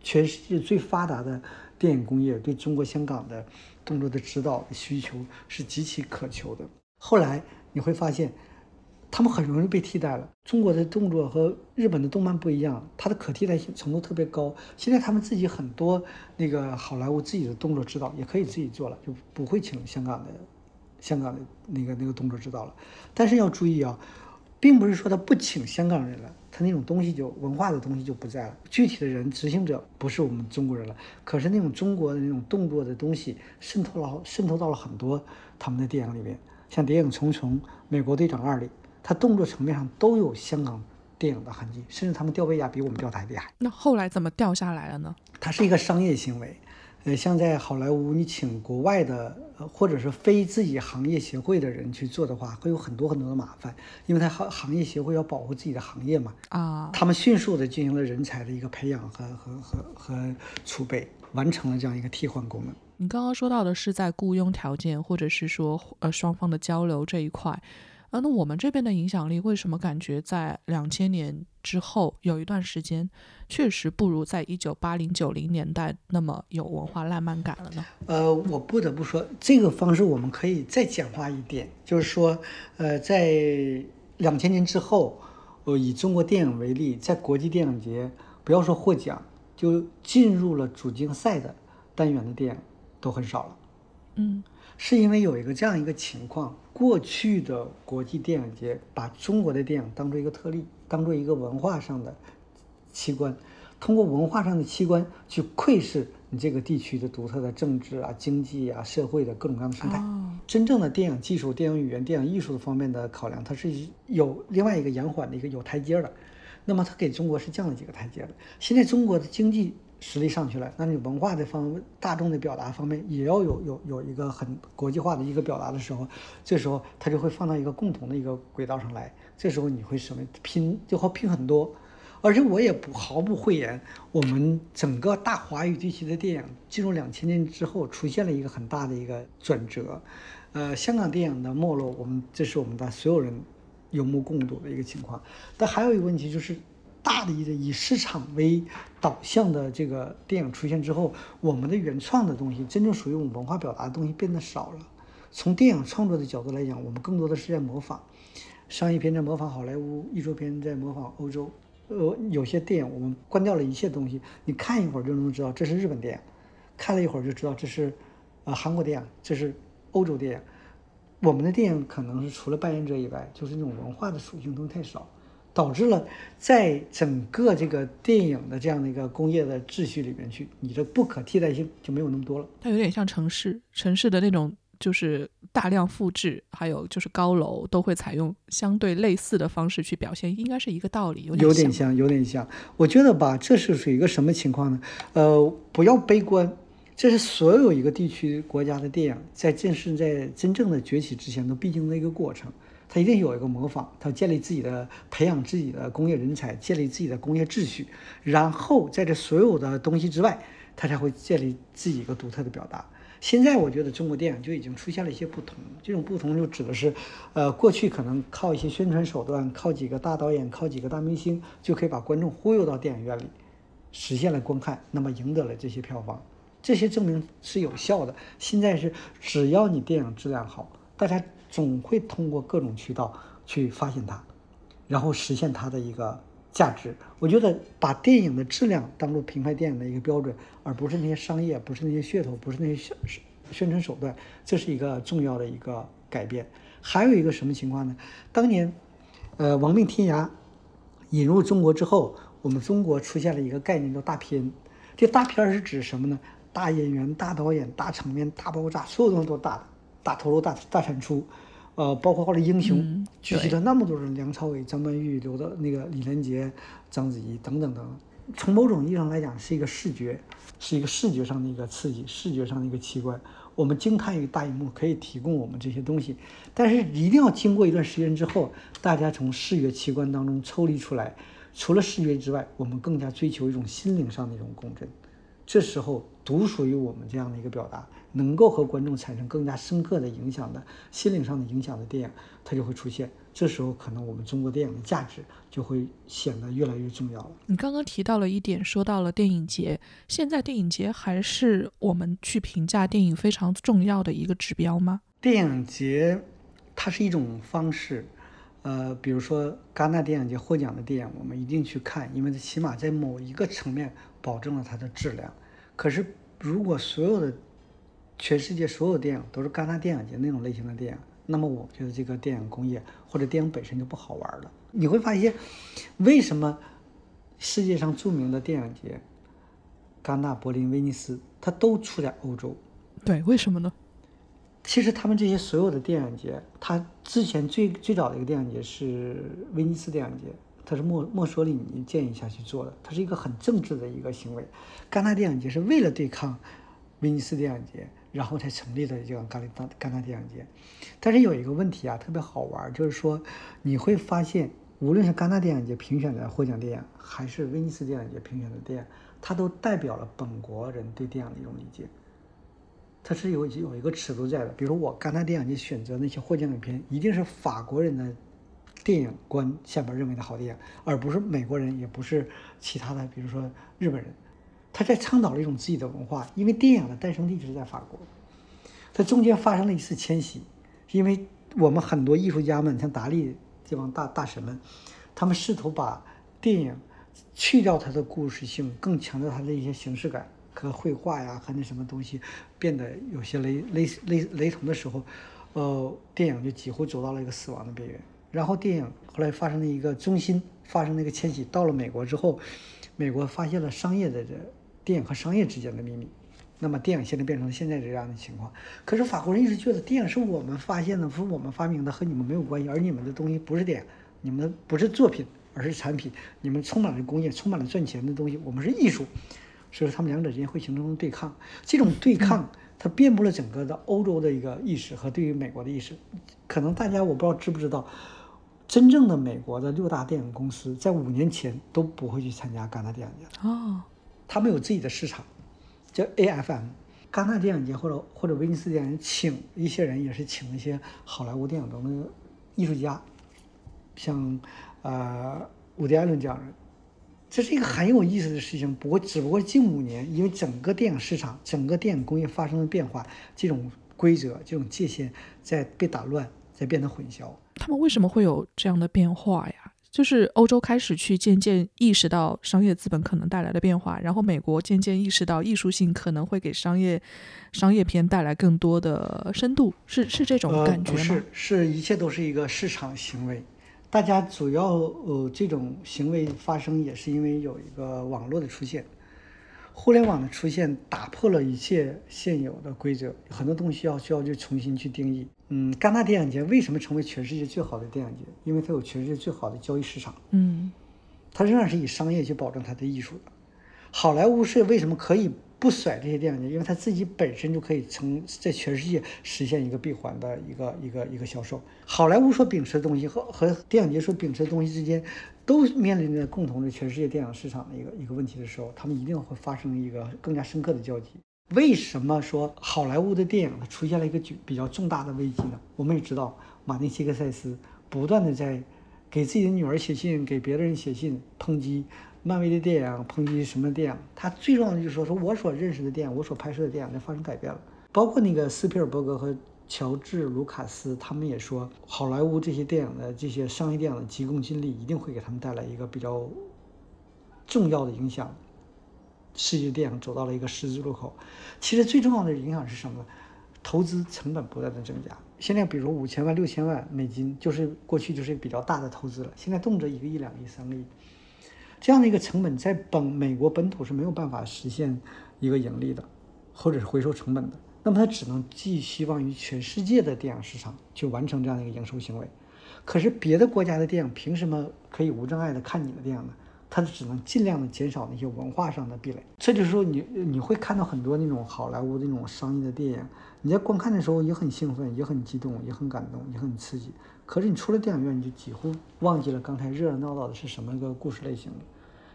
S1: 全世界最发达的电影工业对中国香港的动作的指导的需求是极其渴求的。后来你会发现。他们很容易被替代了。中国的动作和日本的动漫不一样，它的可替代性程度特别高。现在他们自己很多那个好莱坞自己的动作指导也可以自己做了，就不会请香港的香港的那个那个动作指导了。但是要注意啊，并不是说他不请香港人了，他那种东西就文化的东西就不在了。具体的人执行者不是我们中国人了，可是那种中国的那种动作的东西渗透了渗透到了很多他们的电影里面，像《谍影重重》《美国队长二》里。他动作层面上都有香港电影的痕迹，甚至他们吊威亚比我们吊的还厉害。
S2: 那后来怎么掉下来了呢？
S1: 它是一个商业行为，呃，像在好莱坞，你请国外的，或者是非自己行业协会的人去做的话，会有很多很多的麻烦，因为他行行业协会要保护自己的行业嘛。
S2: 啊，
S1: 他们迅速的进行了人才的一个培养和和和和储备，完成了这样一个替换功能。
S2: 你刚刚说到的是在雇佣条件，或者是说呃双方的交流这一块。啊，那我们这边的影响力为什么感觉在两千年之后有一段时间确实不如在一九八零九零年代那么有文化浪漫感了呢？
S1: 呃，我不得不说，这个方式我们可以再简化一点，就是说，呃，在两千年之后，呃，以中国电影为例，在国际电影节，不要说获奖，就进入了主竞赛的单元的电影都很少了。
S2: 嗯。
S1: 是因为有一个这样一个情况，过去的国际电影节把中国的电影当做一个特例，当做一个文化上的器官，通过文化上的器官去窥视你这个地区的独特的政治啊、经济啊、社会的各种各样的生态。真正的电影技术、电影语言、电影艺术的方面的考量，它是有另外一个延缓的一个有台阶的。那么它给中国是降了几个台阶的。现在中国的经济实力上去了，那你文化的方大众的表达方面也要有有有一个很国际化的一个表达的时候，这时候它就会放到一个共同的一个轨道上来。这时候你会什么拼就会拼很多，而且我也不毫不讳言，我们整个大华语地区的电影进入两千年之后出现了一个很大的一个转折。呃，香港电影的没落，我们这是我们的所有人有目共睹的一个情况。但还有一个问题就是，大力的以市场为导向的这个电影出现之后，我们的原创的东西，真正属于我们文化表达的东西变得少了。从电影创作的角度来讲，我们更多的是在模仿，商业片在模仿好莱坞，艺术片在模仿欧洲。呃，有些电影我们关掉了一切东西，你看一会儿就能知道这是日本电影，看了一会儿就知道这是呃韩国电影，这是。欧洲电影，我们的电影可能是除了扮演者以外，就是那种文化的属性东西太少，导致了在整个这个电影的这样的一个工业的秩序里面去，你的不可替代性就没有那么多了。
S2: 它有点像城市，城市的那种就是大量复制，还有就是高楼都会采用相对类似的方式去表现，应该是一个道理。
S1: 有点像，有点像。我觉得吧，这是属于一个什么情况呢？呃，不要悲观。这是所有一个地区国家的电影在正式在真正的崛起之前都必经的一个过程，他一定有一个模仿，他建立自己的培养自己的工业人才，建立自己的工业秩序，然后在这所有的东西之外，他才会建立自己一个独特的表达。现在我觉得中国电影就已经出现了一些不同，这种不同就指的是，呃，过去可能靠一些宣传手段，靠几个大导演，靠几个大明星就可以把观众忽悠到电影院里，实现了观看，那么赢得了这些票房。这些证明是有效的。现在是只要你电影质量好，大家总会通过各种渠道去发现它，然后实现它的一个价值。我觉得把电影的质量当做评判电影的一个标准，而不是那些商业，不是那些噱头，不是那些宣宣传手段，这是一个重要的一个改变。还有一个什么情况呢？当年，呃，《亡命天涯》引入中国之后，我们中国出现了一个概念叫大片。这大片是指什么呢？大演员、大导演、大场面、大爆炸，所有东西都大的，大投入、大大产出，呃，包括后来英雄聚集了那么多人，梁朝伟、张曼玉、刘德那个李连杰、章子怡等等等。从某种意义上来讲，是一个视觉，是一个视觉上的一个刺激，视觉上的一个奇观。我们惊叹于大荧幕可以提供我们这些东西，但是一定要经过一段时间之后，大家从视觉奇观当中抽离出来，除了视觉之外，我们更加追求一种心灵上的一种共振。这时候，独属于我们这样的一个表达，能够和观众产生更加深刻的影响的心灵上的影响的电影，它就会出现。这时候，可能我们中国电影的价值就会显得越来越重要了。
S2: 你刚刚提到了一点，说到了电影节，现在电影节还是我们去评价电影非常重要的一个指标吗？
S1: 电影节，它是一种方式。呃，比如说戛纳电影节获奖的电影，我们一定去看，因为它起码在某一个层面。保证了它的质量，可是如果所有的全世界所有电影都是戛纳电影节那种类型的电影，那么我觉得这个电影工业或者电影本身就不好玩了。你会发现，为什么世界上著名的电影节，戛纳、柏林、威尼斯，它都出在欧洲？
S2: 对，为什么呢？
S1: 其实他们这些所有的电影节，它之前最最早的一个电影节是威尼斯电影节。它是墨墨索里尼建议下去做的，它是一个很政治的一个行为。戛纳电影节是为了对抗威尼斯电影节，然后才成立的这个戛纳戛纳电影节。但是有一个问题啊，特别好玩，就是说你会发现，无论是戛纳电影节评选的获奖电影，还是威尼斯电影节评选的电影，它都代表了本国人对电影的一种理解。它是有有一个尺度在的。比如我戛纳电影节选择那些获奖影片，一定是法国人的。电影观下边认为的好电影，而不是美国人，也不是其他的，比如说日本人，他在倡导了一种自己的文化。因为电影的诞生地是在法国，它中间发生了一次迁徙，因为我们很多艺术家们，像达利这帮大大神们，他们试图把电影去掉它的故事性，更强调它的一些形式感和绘画呀和那什么东西变得有些雷雷雷雷同的时候，呃，电影就几乎走到了一个死亡的边缘。然后电影后来发生了一个中心发生了一个迁徙，到了美国之后，美国发现了商业的这电影和商业之间的秘密，那么电影现在变成了现在这样的情况。可是法国人一直觉得电影是我们发现的，是我们发明的，和你们没有关系，而你们的东西不是电影，你们不是作品，而是产品，你们充满了工业，充满了赚钱的东西，我们是艺术。所以说他们两者之间会形成对抗。这种对抗，它遍布了整个的欧洲的一个意识和对于美国的意识。可能大家我不知道知不知道，真正的美国的六大电影公司在五年前都不会去参加戛纳电影节
S2: 哦，
S1: 他们有自己的市场，叫 AFM。戛纳电影节或者或者威尼斯电影节请一些人，也是请一些好莱坞电影中的艺术家，像呃伍迪·艾伦这样的人。这是一个很有意思的事情。不过，只不过近五年，因为整个电影市场、整个电影工业发生了变化，这种规则、这种界限在被打乱，在变得混淆。
S2: 他们为什么会有这样的变化呀？就是欧洲开始去渐渐意识到商业资本可能带来的变化，然后美国渐渐意识到艺术性可能会给商业商业片带来更多的深度，是是这种感觉吗？
S1: 是一切都是一个市场行为。大家主要呃这种行为发生也是因为有一个网络的出现，互联网的出现打破了一切现有的规则，很多东西要需要去重新去定义。嗯，戛纳电影节为什么成为全世界最好的电影节？因为它有全世界最好的交易市场。
S2: 嗯，
S1: 它仍然是以商业去保证它的艺术的。好莱坞是为什么可以不甩这些电影节？因为它自己本身就可以成在全世界实现一个闭环的一个一个一个销售。好莱坞所秉持的东西和和电影节所秉持的东西之间，都面临着共同的全世界电影市场的一个一个问题的时候，他们一定会发生一个更加深刻的交集。为什么说好莱坞的电影出现了一个比较重大的危机呢？我们也知道，马丁·西克塞斯不断的在给自己的女儿写信，给别的人写信，抨击漫威的电影，抨击什么电影。他最重要的就是说，说我所认识的电影，我所拍摄的电影在发生改变了。包括那个斯皮尔伯格和乔治·卢卡斯，他们也说，好莱坞这些电影的这些商业电影的急功近利，一定会给他们带来一个比较重要的影响。世界电影走到了一个十字路口，其实最重要的影响是什么？投资成本不断的增加。现在比如五千万、六千万美金，就是过去就是比较大的投资了。现在动辄一个亿、两个亿、三个亿，这样的一个成本在本美国本土是没有办法实现一个盈利的，或者是回收成本的。那么它只能寄希望于全世界的电影市场去完成这样的一个营收行为。可是别的国家的电影凭什么可以无障碍的看你的电影呢？它只能尽量的减少那些文化上的壁垒。这就是说，你你会看到很多那种好莱坞那种商业的电影，你在观看的时候也很兴奋，也很激动，也很感动，也很刺激。可是你出了电影院，你就几乎忘记了刚才热热闹闹的是什么一个故事类型了，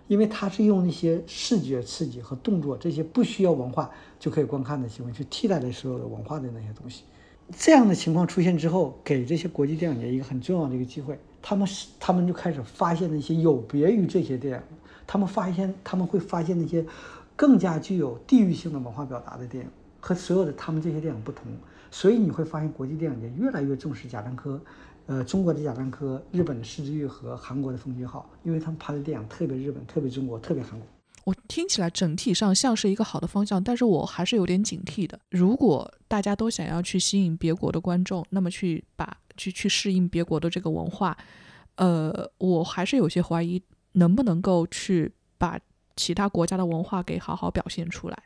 S1: 因为它是用那些视觉刺激和动作这些不需要文化就可以观看的行为去替代了所有的文化的那些东西。这样的情况出现之后，给这些国际电影节一个很重要的一个机会。他们是，他们就开始发现那些有别于这些电影，他们发现他们会发现那些更加具有地域性的文化表达的电影，和所有的他们这些电影不同。所以你会发现国际电影节越来越重视贾樟柯，呃，中国的贾樟柯，日本的石之玉和，韩国的奉俊昊，因为他们拍的电影特别日本，特别中国，特别韩国。
S2: 我听起来整体上像是一个好的方向，但是我还是有点警惕的。如果大家都想要去吸引别国的观众，那么去把去去适应别国的这个文化，呃，我还是有些怀疑能不能够去把其他国家的文化给好好表现出来。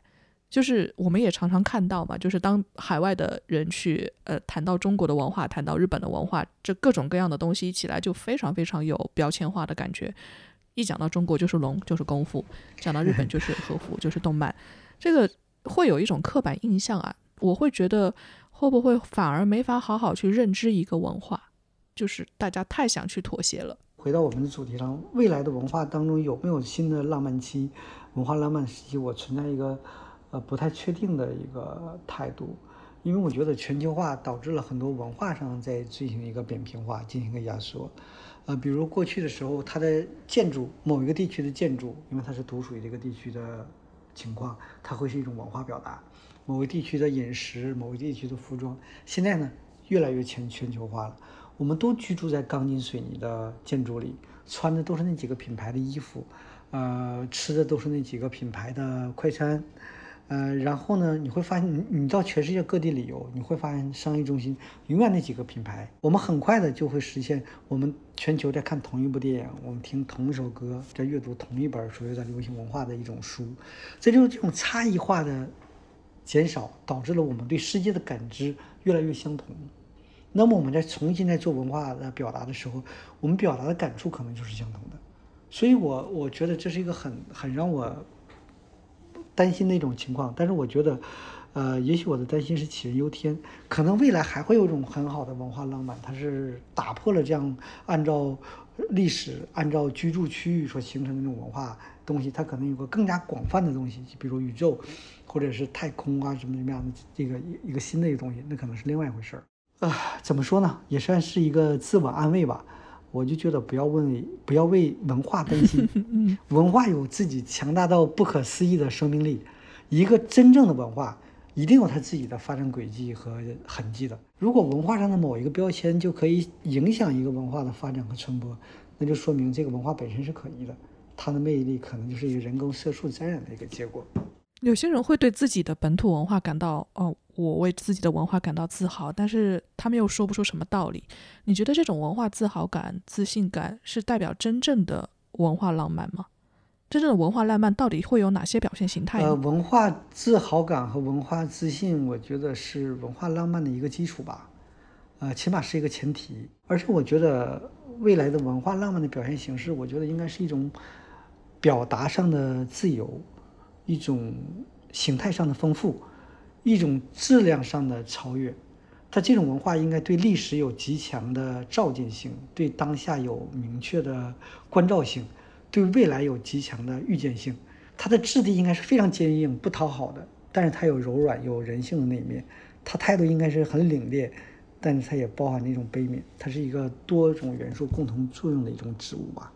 S2: 就是我们也常常看到嘛，就是当海外的人去呃谈到中国的文化，谈到日本的文化，这各种各样的东西一起来，就非常非常有标签化的感觉。一讲到中国就是龙，就是功夫；讲到日本就是和服，就是动漫。这个会有一种刻板印象啊，我会觉得会不会反而没法好好去认知一个文化，就是大家太想去妥协了。
S1: 回到我们的主题上，未来的文化当中有没有新的浪漫期、文化浪漫时期？我存在一个呃不太确定的一个态度，因为我觉得全球化导致了很多文化上在进行一个扁平化，进行一个压缩。呃，比如过去的时候，它的建筑，某一个地区的建筑，因为它是独属于这个地区的情况，它会是一种文化表达。某个地区的饮食，某个地区的服装，现在呢，越来越全全球化了。我们都居住在钢筋水泥的建筑里，穿的都是那几个品牌的衣服，呃，吃的都是那几个品牌的快餐。呃，然后呢，你会发现，你你到全世界各地旅游，你会发现商业中心永远那几个品牌。我们很快的就会实现，我们全球在看同一部电影，我们听同一首歌，在阅读同一本所谓的流行文化的一种书。这就是这种差异化的减少，导致了我们对世界的感知越来越相同。那么我们在重新在做文化的表达的时候，我们表达的感触可能就是相同的。所以我我觉得这是一个很很让我。担心那种情况，但是我觉得，呃，也许我的担心是杞人忧天，可能未来还会有一种很好的文化浪漫，它是打破了这样按照历史、按照居住区域所形成的那种文化东西，它可能有个更加广泛的东西，比如宇宙，或者是太空啊什么什么样的这个一个新的一个东西，那可能是另外一回事儿。啊，怎么说呢？也算是一个自我安慰吧。我就觉得不要问，不要为文化担心。[laughs] 文化有自己强大到不可思议的生命力。一个真正的文化，一定有它自己的发展轨迹和痕迹的。如果文化上的某一个标签就可以影响一个文化的发展和传播，那就说明这个文化本身是可疑的。它的魅力可能就是一个人工色素沾染的一个结果。
S2: 有些人会对自己的本土文化感到哦。我为自己的文化感到自豪，但是他们又说不出什么道理。你觉得这种文化自豪感、自信感是代表真正的文化浪漫吗？真正的文化浪漫到底会有哪些表现形态？
S1: 呃，文化自豪感和文化自信，我觉得是文化浪漫的一个基础吧，呃，起码是一个前提。而且我觉得未来的文化浪漫的表现形式，我觉得应该是一种表达上的自由，一种形态上的丰富。一种质量上的超越，它这种文化应该对历史有极强的照见性，对当下有明确的关照性，对未来有极强的预见性。它的质地应该是非常坚硬、不讨好的，但是它有柔软、有人性的那一面。它态度应该是很凛冽，但是它也包含那种悲悯。它是一个多种元素共同作用的一种植物吧。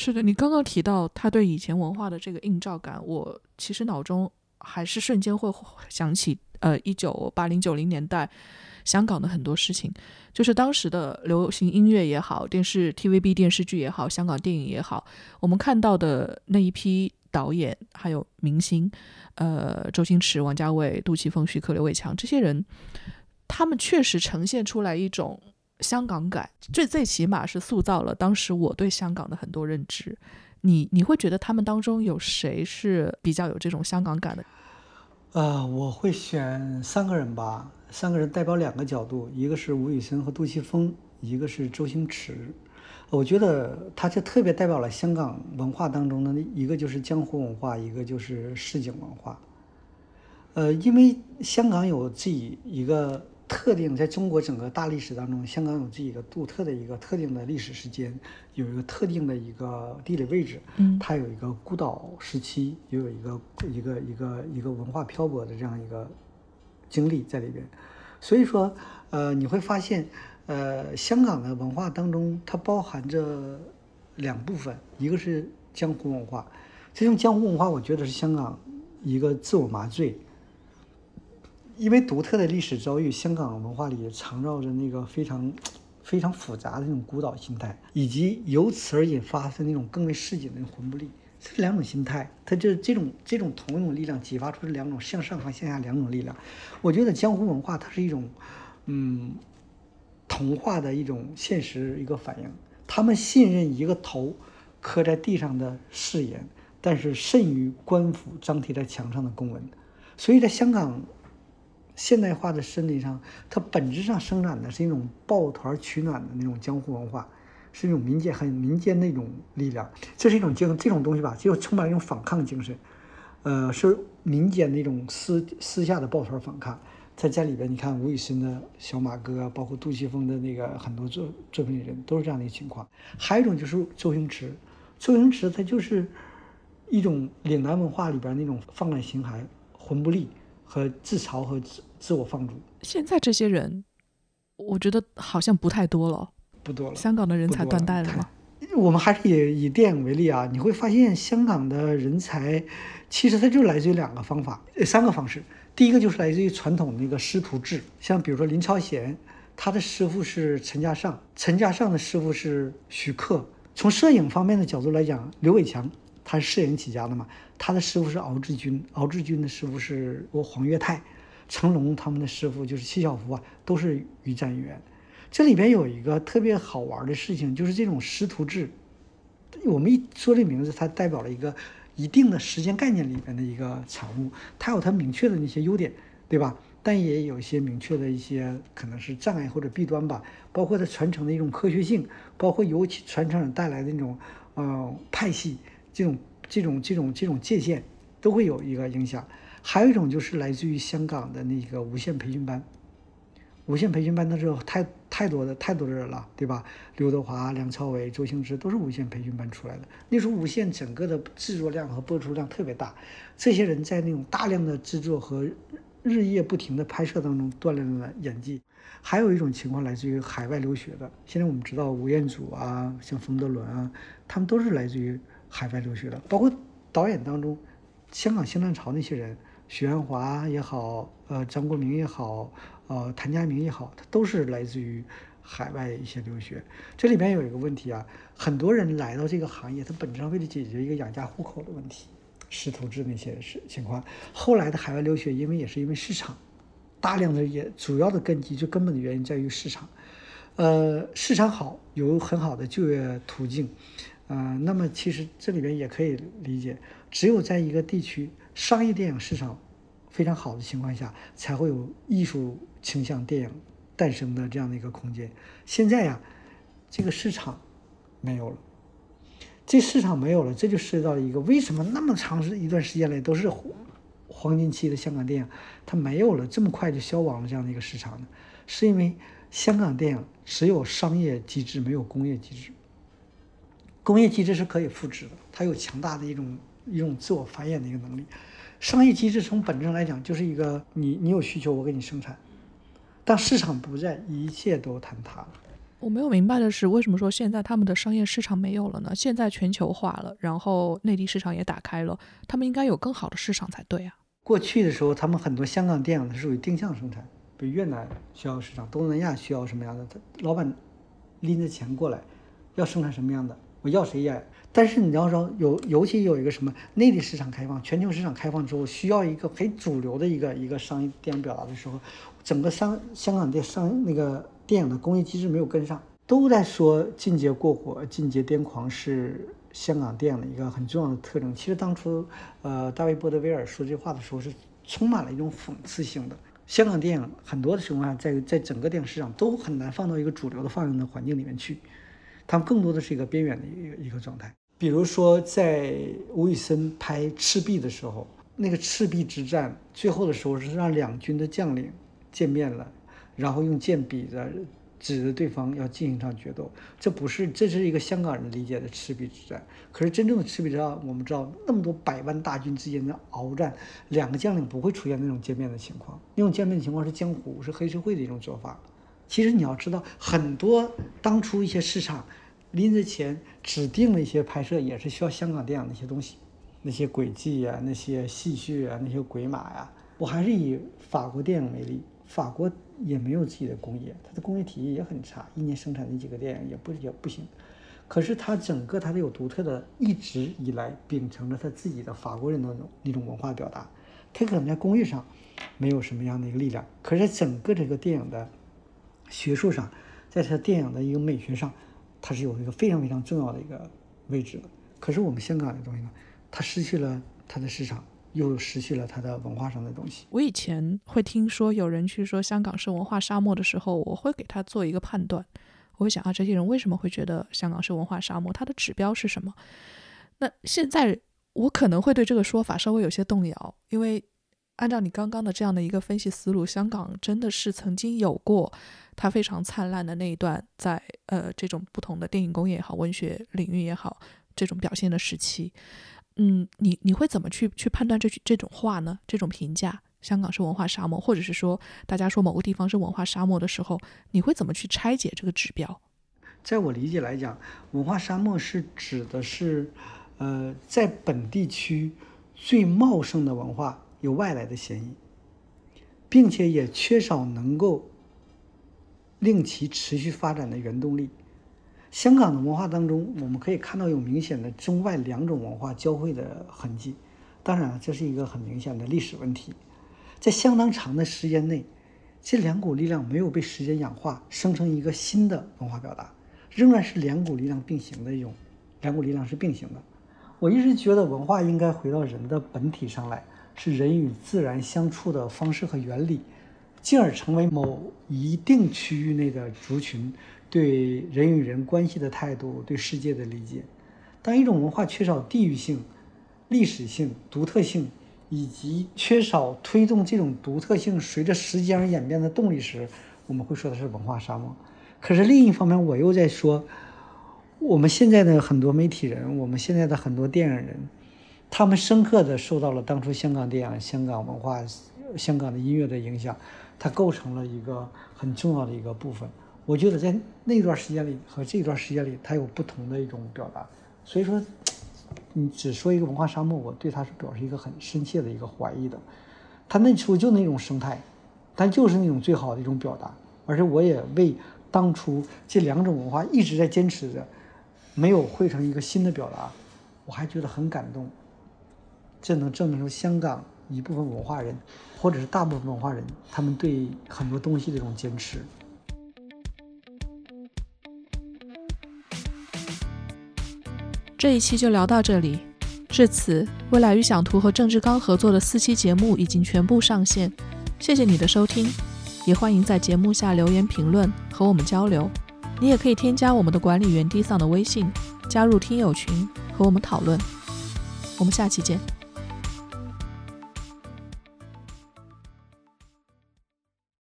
S2: 是的，你刚刚提到他对以前文化的这个映照感，我其实脑中还是瞬间会想起。呃，一九八零九零年代，香港的很多事情，就是当时的流行音乐也好，电视 TVB 电视剧也好，香港电影也好，我们看到的那一批导演还有明星，呃，周星驰、王家卫、杜琪峰、徐克、刘伟强这些人，他们确实呈现出来一种香港感，这最起码是塑造了当时我对香港的很多认知。你你会觉得他们当中有谁是比较有这种香港感的？
S1: 呃，我会选三个人吧，三个人代表两个角度，一个是吴宇森和杜琪峰，一个是周星驰。我觉得他就特别代表了香港文化当中的一个就是江湖文化，一个就是市井文化。呃，因为香港有自己一个。特定在中国整个大历史当中，香港有自己的独特的一个特定的历史时间，有一个特定的一个地理位置，
S2: 嗯，
S1: 它有一个孤岛时期，也有一个一个一个一个文化漂泊的这样一个经历在里边。所以说，呃，你会发现，呃，香港的文化当中，它包含着两部分，一个是江湖文化，这种江湖文化，我觉得是香港一个自我麻醉。因为独特的历史遭遇，香港文化里藏绕着那个非常、[tsk] 非常复杂的那种孤岛心态，以及由此而引发的那种更为市井的魂不利，这两种心态，它就是这种这种同一种力量激发出这两种向上和向下两种力量。我觉得江湖文化它是一种，嗯，童话的一种现实一个反应。他们信任一个头磕在地上的誓言，但是甚于官府张贴在墙上的公文。所以在香港。现代化的森林上，它本质上生产的是一种抱团取暖的那种江湖文化，是一种民间很民间的一种力量。这是一种精这种东西吧，就充满一种反抗精神，呃，是民间的一种私私下的抱团反抗。在在里边，你看吴宇森的小马哥，包括杜琪峰的那个很多作作品里人都是这样的一个情况。还有一种就是周星驰，周星驰他就是一种岭南文化里边那种放胆形骸、魂不吝和自嘲和。自我放逐。
S2: 现在这些人，我觉得好像不太多了，
S1: 不多了。
S2: 香港的人才断代了吗？
S1: 我们还是以以电影为例啊，你会发现香港的人才，其实它就来自于两个方法，呃，三个方式。第一个就是来自于传统那个师徒制，像比如说林超贤，他的师傅是陈嘉上，陈嘉上的师傅是徐克。从摄影方面的角度来讲，刘伟强他是摄影起家的嘛，他的师傅是敖志军，敖志军的师傅是我黄岳泰。成龙他们的师傅就是戚小福啊，都是于占元。这里边有一个特别好玩的事情，就是这种师徒制。我们一说这名字，它代表了一个一定的时间概念里边的一个产物，它有它明确的那些优点，对吧？但也有一些明确的一些可能是障碍或者弊端吧。包括它传承的一种科学性，包括由其传承带来的那种呃派系，这种这种这种这种界限。都会有一个影响。还有一种就是来自于香港的那个无线培训班，无线培训班那时候太太多的太多的人了，对吧？刘德华、梁朝伟、周星驰都是无线培训班出来的。那时候无线整个的制作量和播出量特别大，这些人在那种大量的制作和日夜不停的拍摄当中锻炼了演技。还有一种情况来自于海外留学的，现在我们知道吴彦祖啊，像冯德伦啊，他们都是来自于海外留学的。包括导演当中，香港新浪潮那些人，许鞍华也好，呃，张国明也好，呃，谭家明也好，他都是来自于海外一些留学。这里边有一个问题啊，很多人来到这个行业，他本质上为了解决一个养家糊口的问题，师徒制那些事情况。后来的海外留学，因为也是因为市场。大量的也主要的根基，就根本的原因在于市场，呃，市场好，有很好的就业途径，呃，那么其实这里边也可以理解，只有在一个地区商业电影市场非常好的情况下，才会有艺术倾向电影诞生的这样的一个空间。现在呀，这个市场没有了，这市场没有了，这就涉及到了一个为什么那么长时一段时间内都是。黄金期的香港电影，它没有了这么快就消亡了这样的一个市场呢，是因为香港电影只有商业机制，没有工业机制。工业机制是可以复制的，它有强大的一种一种自我繁衍的一个能力。商业机制从本质上来讲，就是一个你你有需求，我给你生产。但市场不在，一切都坍塌了。
S2: 我没有明白的是，为什么说现在他们的商业市场没有了呢？现在全球化了，然后内地市场也打开了，他们应该有更好的市场才对啊。
S1: 过去的时候，他们很多香港电影它属于定向生产，比如越南需要市场，东南亚需要什么样的，他老板拎着钱过来，要生产什么样的，我要谁演。但是你要说有，尤其有一个什么内地市场开放，全球市场开放之后，需要一个很主流的一个一个商业电影表达的时候，整个商香港电商那个电影的工业机制没有跟上，都在说进阶过火、进阶癫狂是。香港电影的一个很重要的特征，其实当初，呃，大卫·波德威尔说这话的时候是充满了一种讽刺性的。香港电影很多的情况下，在在整个电影市场都很难放到一个主流的放映的环境里面去，他们更多的是一个边缘的一个一个状态。比如说，在吴宇森拍《赤壁》的时候，那个赤壁之战最后的时候是让两军的将领见面了，然后用剑比着。指着对方要进行一场决斗，这不是，这是一个香港人理解的赤壁之战。可是真正的赤壁之战，我们知道那么多百万大军之间的鏖战，两个将领不会出现那种见面的情况。那种见面的情况是江湖，是黑社会的一种做法。其实你要知道，很多当初一些市场拎着钱指定的一些拍摄，也是需要香港电影那些东西，那些轨迹呀，那些戏谑啊，那些鬼马呀。我还是以法国电影为例，法国。也没有自己的工业，它的工业体系也很差，一年生产那几个电影也不也不行。可是它整个它都有独特的，一直以来秉承着它自己的法国人的那种那种文化表达。它可能在工业上没有什么样的一个力量，可是整个这个电影的学术上，在它电影的一个美学上，它是有一个非常非常重要的一个位置的。可是我们香港的东西呢，它失去了它的市场。又失去了它的文化上的东西。
S2: 我以前会听说有人去说香港是文化沙漠的时候，我会给他做一个判断，我会想啊，这些人为什么会觉得香港是文化沙漠？它的指标是什么？那现在我可能会对这个说法稍微有些动摇，因为按照你刚刚的这样的一个分析思路，香港真的是曾经有过它非常灿烂的那一段，在呃这种不同的电影工业也好，文学领域也好，这种表现的时期。嗯，你你会怎么去去判断这句这种话呢？这种评价，香港是文化沙漠，或者是说大家说某个地方是文化沙漠的时候，你会怎么去拆解这个指标？
S1: 在我理解来讲，文化沙漠是指的是，呃，在本地区最茂盛的文化有外来的嫌疑，并且也缺少能够令其持续发展的原动力。香港的文化当中，我们可以看到有明显的中外两种文化交汇的痕迹。当然了，这是一个很明显的历史问题。在相当长的时间内，这两股力量没有被时间氧化，生成一个新的文化表达，仍然是两股力量并行的一种，两股力量是并行的。我一直觉得文化应该回到人的本体上来，是人与自然相处的方式和原理，进而成为某一定区域内的族群。对人与人关系的态度，对世界的理解。当一种文化缺少地域性，历史性、独特性，以及缺少推动这种独特性随着时间而演变的动力时，我们会说的是文化沙漠。可是另一方面，我又在说，我们现在的很多媒体人，我们现在的很多电影人，他们深刻的受到了当初香港电影、香港文化、香港的音乐的影响，它构成了一个很重要的一个部分。我觉得在那段时间里和这段时间里，它有不同的一种表达。所以说。你只说一个文化沙漠，我对他是表示一个很深切的一个怀疑的。他那时候就那种生态，但就是那种最好的一种表达。而且我也为当初这两种文化一直在坚持着，没有汇成一个新的表达，我还觉得很感动。这能证明出香港一部分文化人，或者是大部分文化人，他们对很多东西的一种坚持。
S2: 这一期就聊到这里。至此，未来与想图和郑志刚合作的四期节目已经全部上线。谢谢你的收听，也欢迎在节目下留言评论和我们交流。你也可以添加我们的管理员 D 桑的微信，加入听友群和我们讨论。我们下期见。